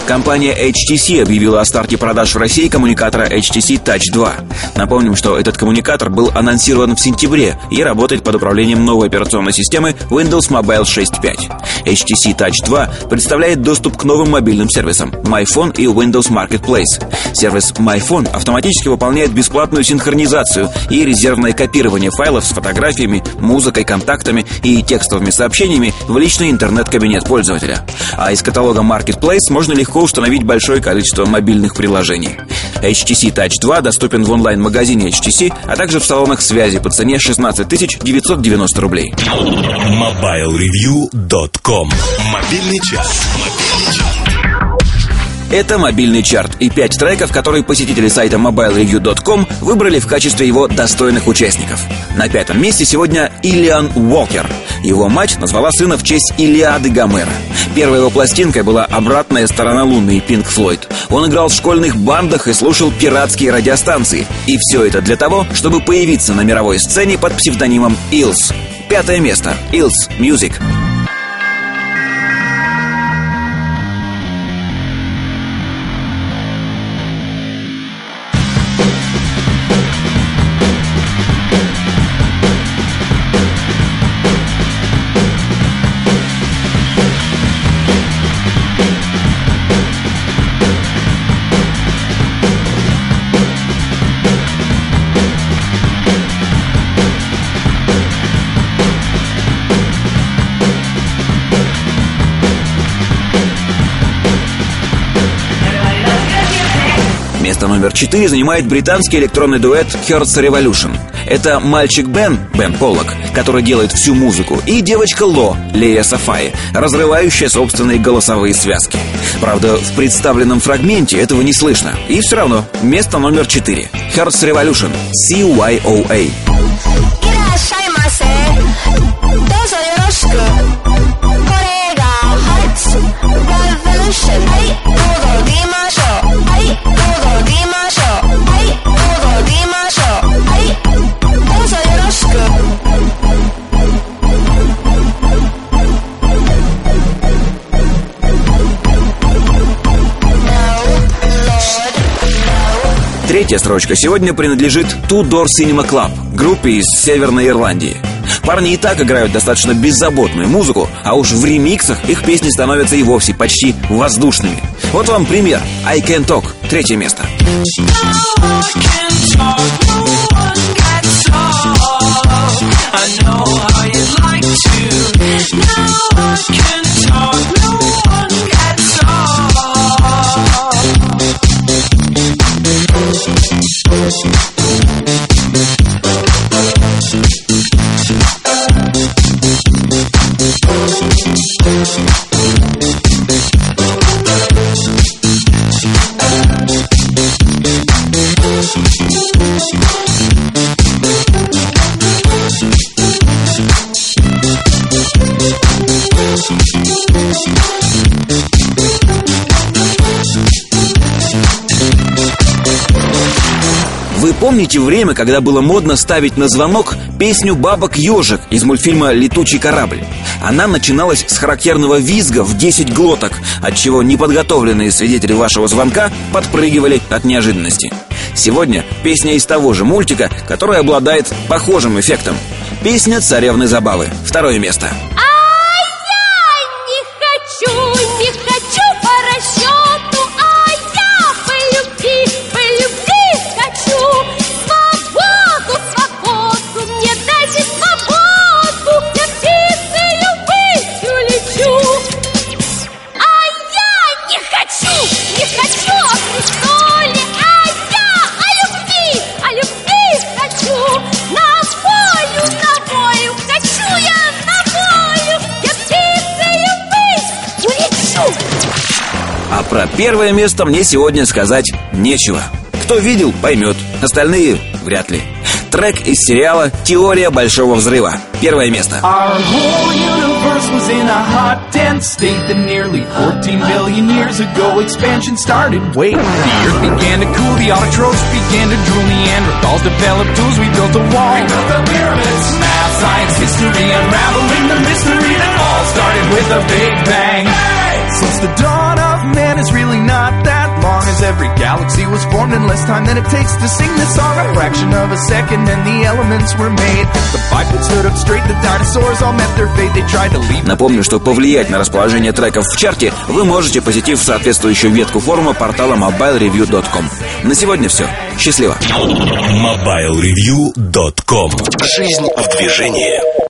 [SPEAKER 2] Компания HTC объявила о старте продаж в России коммуникатора HTC Touch 2. Напомним, что этот коммуникатор был анонсирован в сентябре и работает под управлением новой операционной системы Windows Mobile 6.5. HTC Touch 2 представляет доступ к новым мобильным сервисам MyPhone и Windows Marketplace. Сервис MyPhone автоматически выполняет бесплатную синхронизацию и резервное копирование файлов с фотографиями, музыкой, контактами и текстовыми сообщениями в личный интернет-кабинет пользователя. А из каталога Marketplace можно легко установить большое количество мобильных приложений. HTC Touch 2 доступен в онлайн-магазине HTC, а также в салонах связи по цене 16 990 рублей.
[SPEAKER 1] MobileReview.com Мобильный час. Мобильный час.
[SPEAKER 2] Это мобильный чарт и пять треков, которые посетители сайта mobilereview.com выбрали в качестве его достойных участников. На пятом месте сегодня Иллиан Уокер. Его мать назвала сына в честь Илиады Гомера. Первой его пластинкой была «Обратная сторона Луны» Пинк Флойд. Он играл в школьных бандах и слушал пиратские радиостанции. И все это для того, чтобы появиться на мировой сцене под псевдонимом Илс. Пятое место. Илс Music. номер 4 занимает британский электронный дуэт Hertz Revolution. Это мальчик Бен, Бен Поллок, который делает всю музыку, и девочка Ло, Лея Сафаи, разрывающая собственные голосовые связки. Правда, в представленном фрагменте этого не слышно. И все равно, место номер 4. Hertz Revolution, CYOA.
[SPEAKER 5] Revolution. Hey, Udo, Di Mayo. Hey, Udo, Di
[SPEAKER 2] Третья строчка сегодня принадлежит Two Door Cinema Club, группе из Северной Ирландии. Парни и так играют достаточно беззаботную музыку, а уж в ремиксах их песни становятся и вовсе почти воздушными. Вот вам пример. I Can Talk. Третье место. Вы помните время, когда было модно ставить на звонок песню «Бабок ежик» из мультфильма «Летучий корабль»? Она начиналась с характерного визга в 10 глоток, отчего неподготовленные свидетели вашего звонка подпрыгивали от неожиданности. Сегодня песня из того же мультика, которая обладает похожим эффектом. Песня «Царевны забавы». Второе место. Первое место мне сегодня сказать нечего. Кто видел, поймет. Остальные вряд ли. Трек из сериала «Теория большого взрыва». Первое место.
[SPEAKER 6] Was in a hot, dense state that nearly 14 billion years ago expansion started. Wait, the earth began to cool, the autotrophs began to drool, Neanderthals developed tools, we built a wall. We built the pyramids, math, science, history, unraveling the mystery that all started with a big bang. Since the dawn of man is really not that long as every galaxy was formed in less time than it takes to sing this song. A fraction of a second and the elements were made. The bipeds stood up straight, the dinosaurs all met their fate. They tried to leave.
[SPEAKER 2] Напомню, что повлиять на расположение треков в чарте вы можете, посетив соответствующую ветку форума портала mobilereview.com. На сегодня все. Счастливо!
[SPEAKER 1] MobileReview.com Жизнь в движении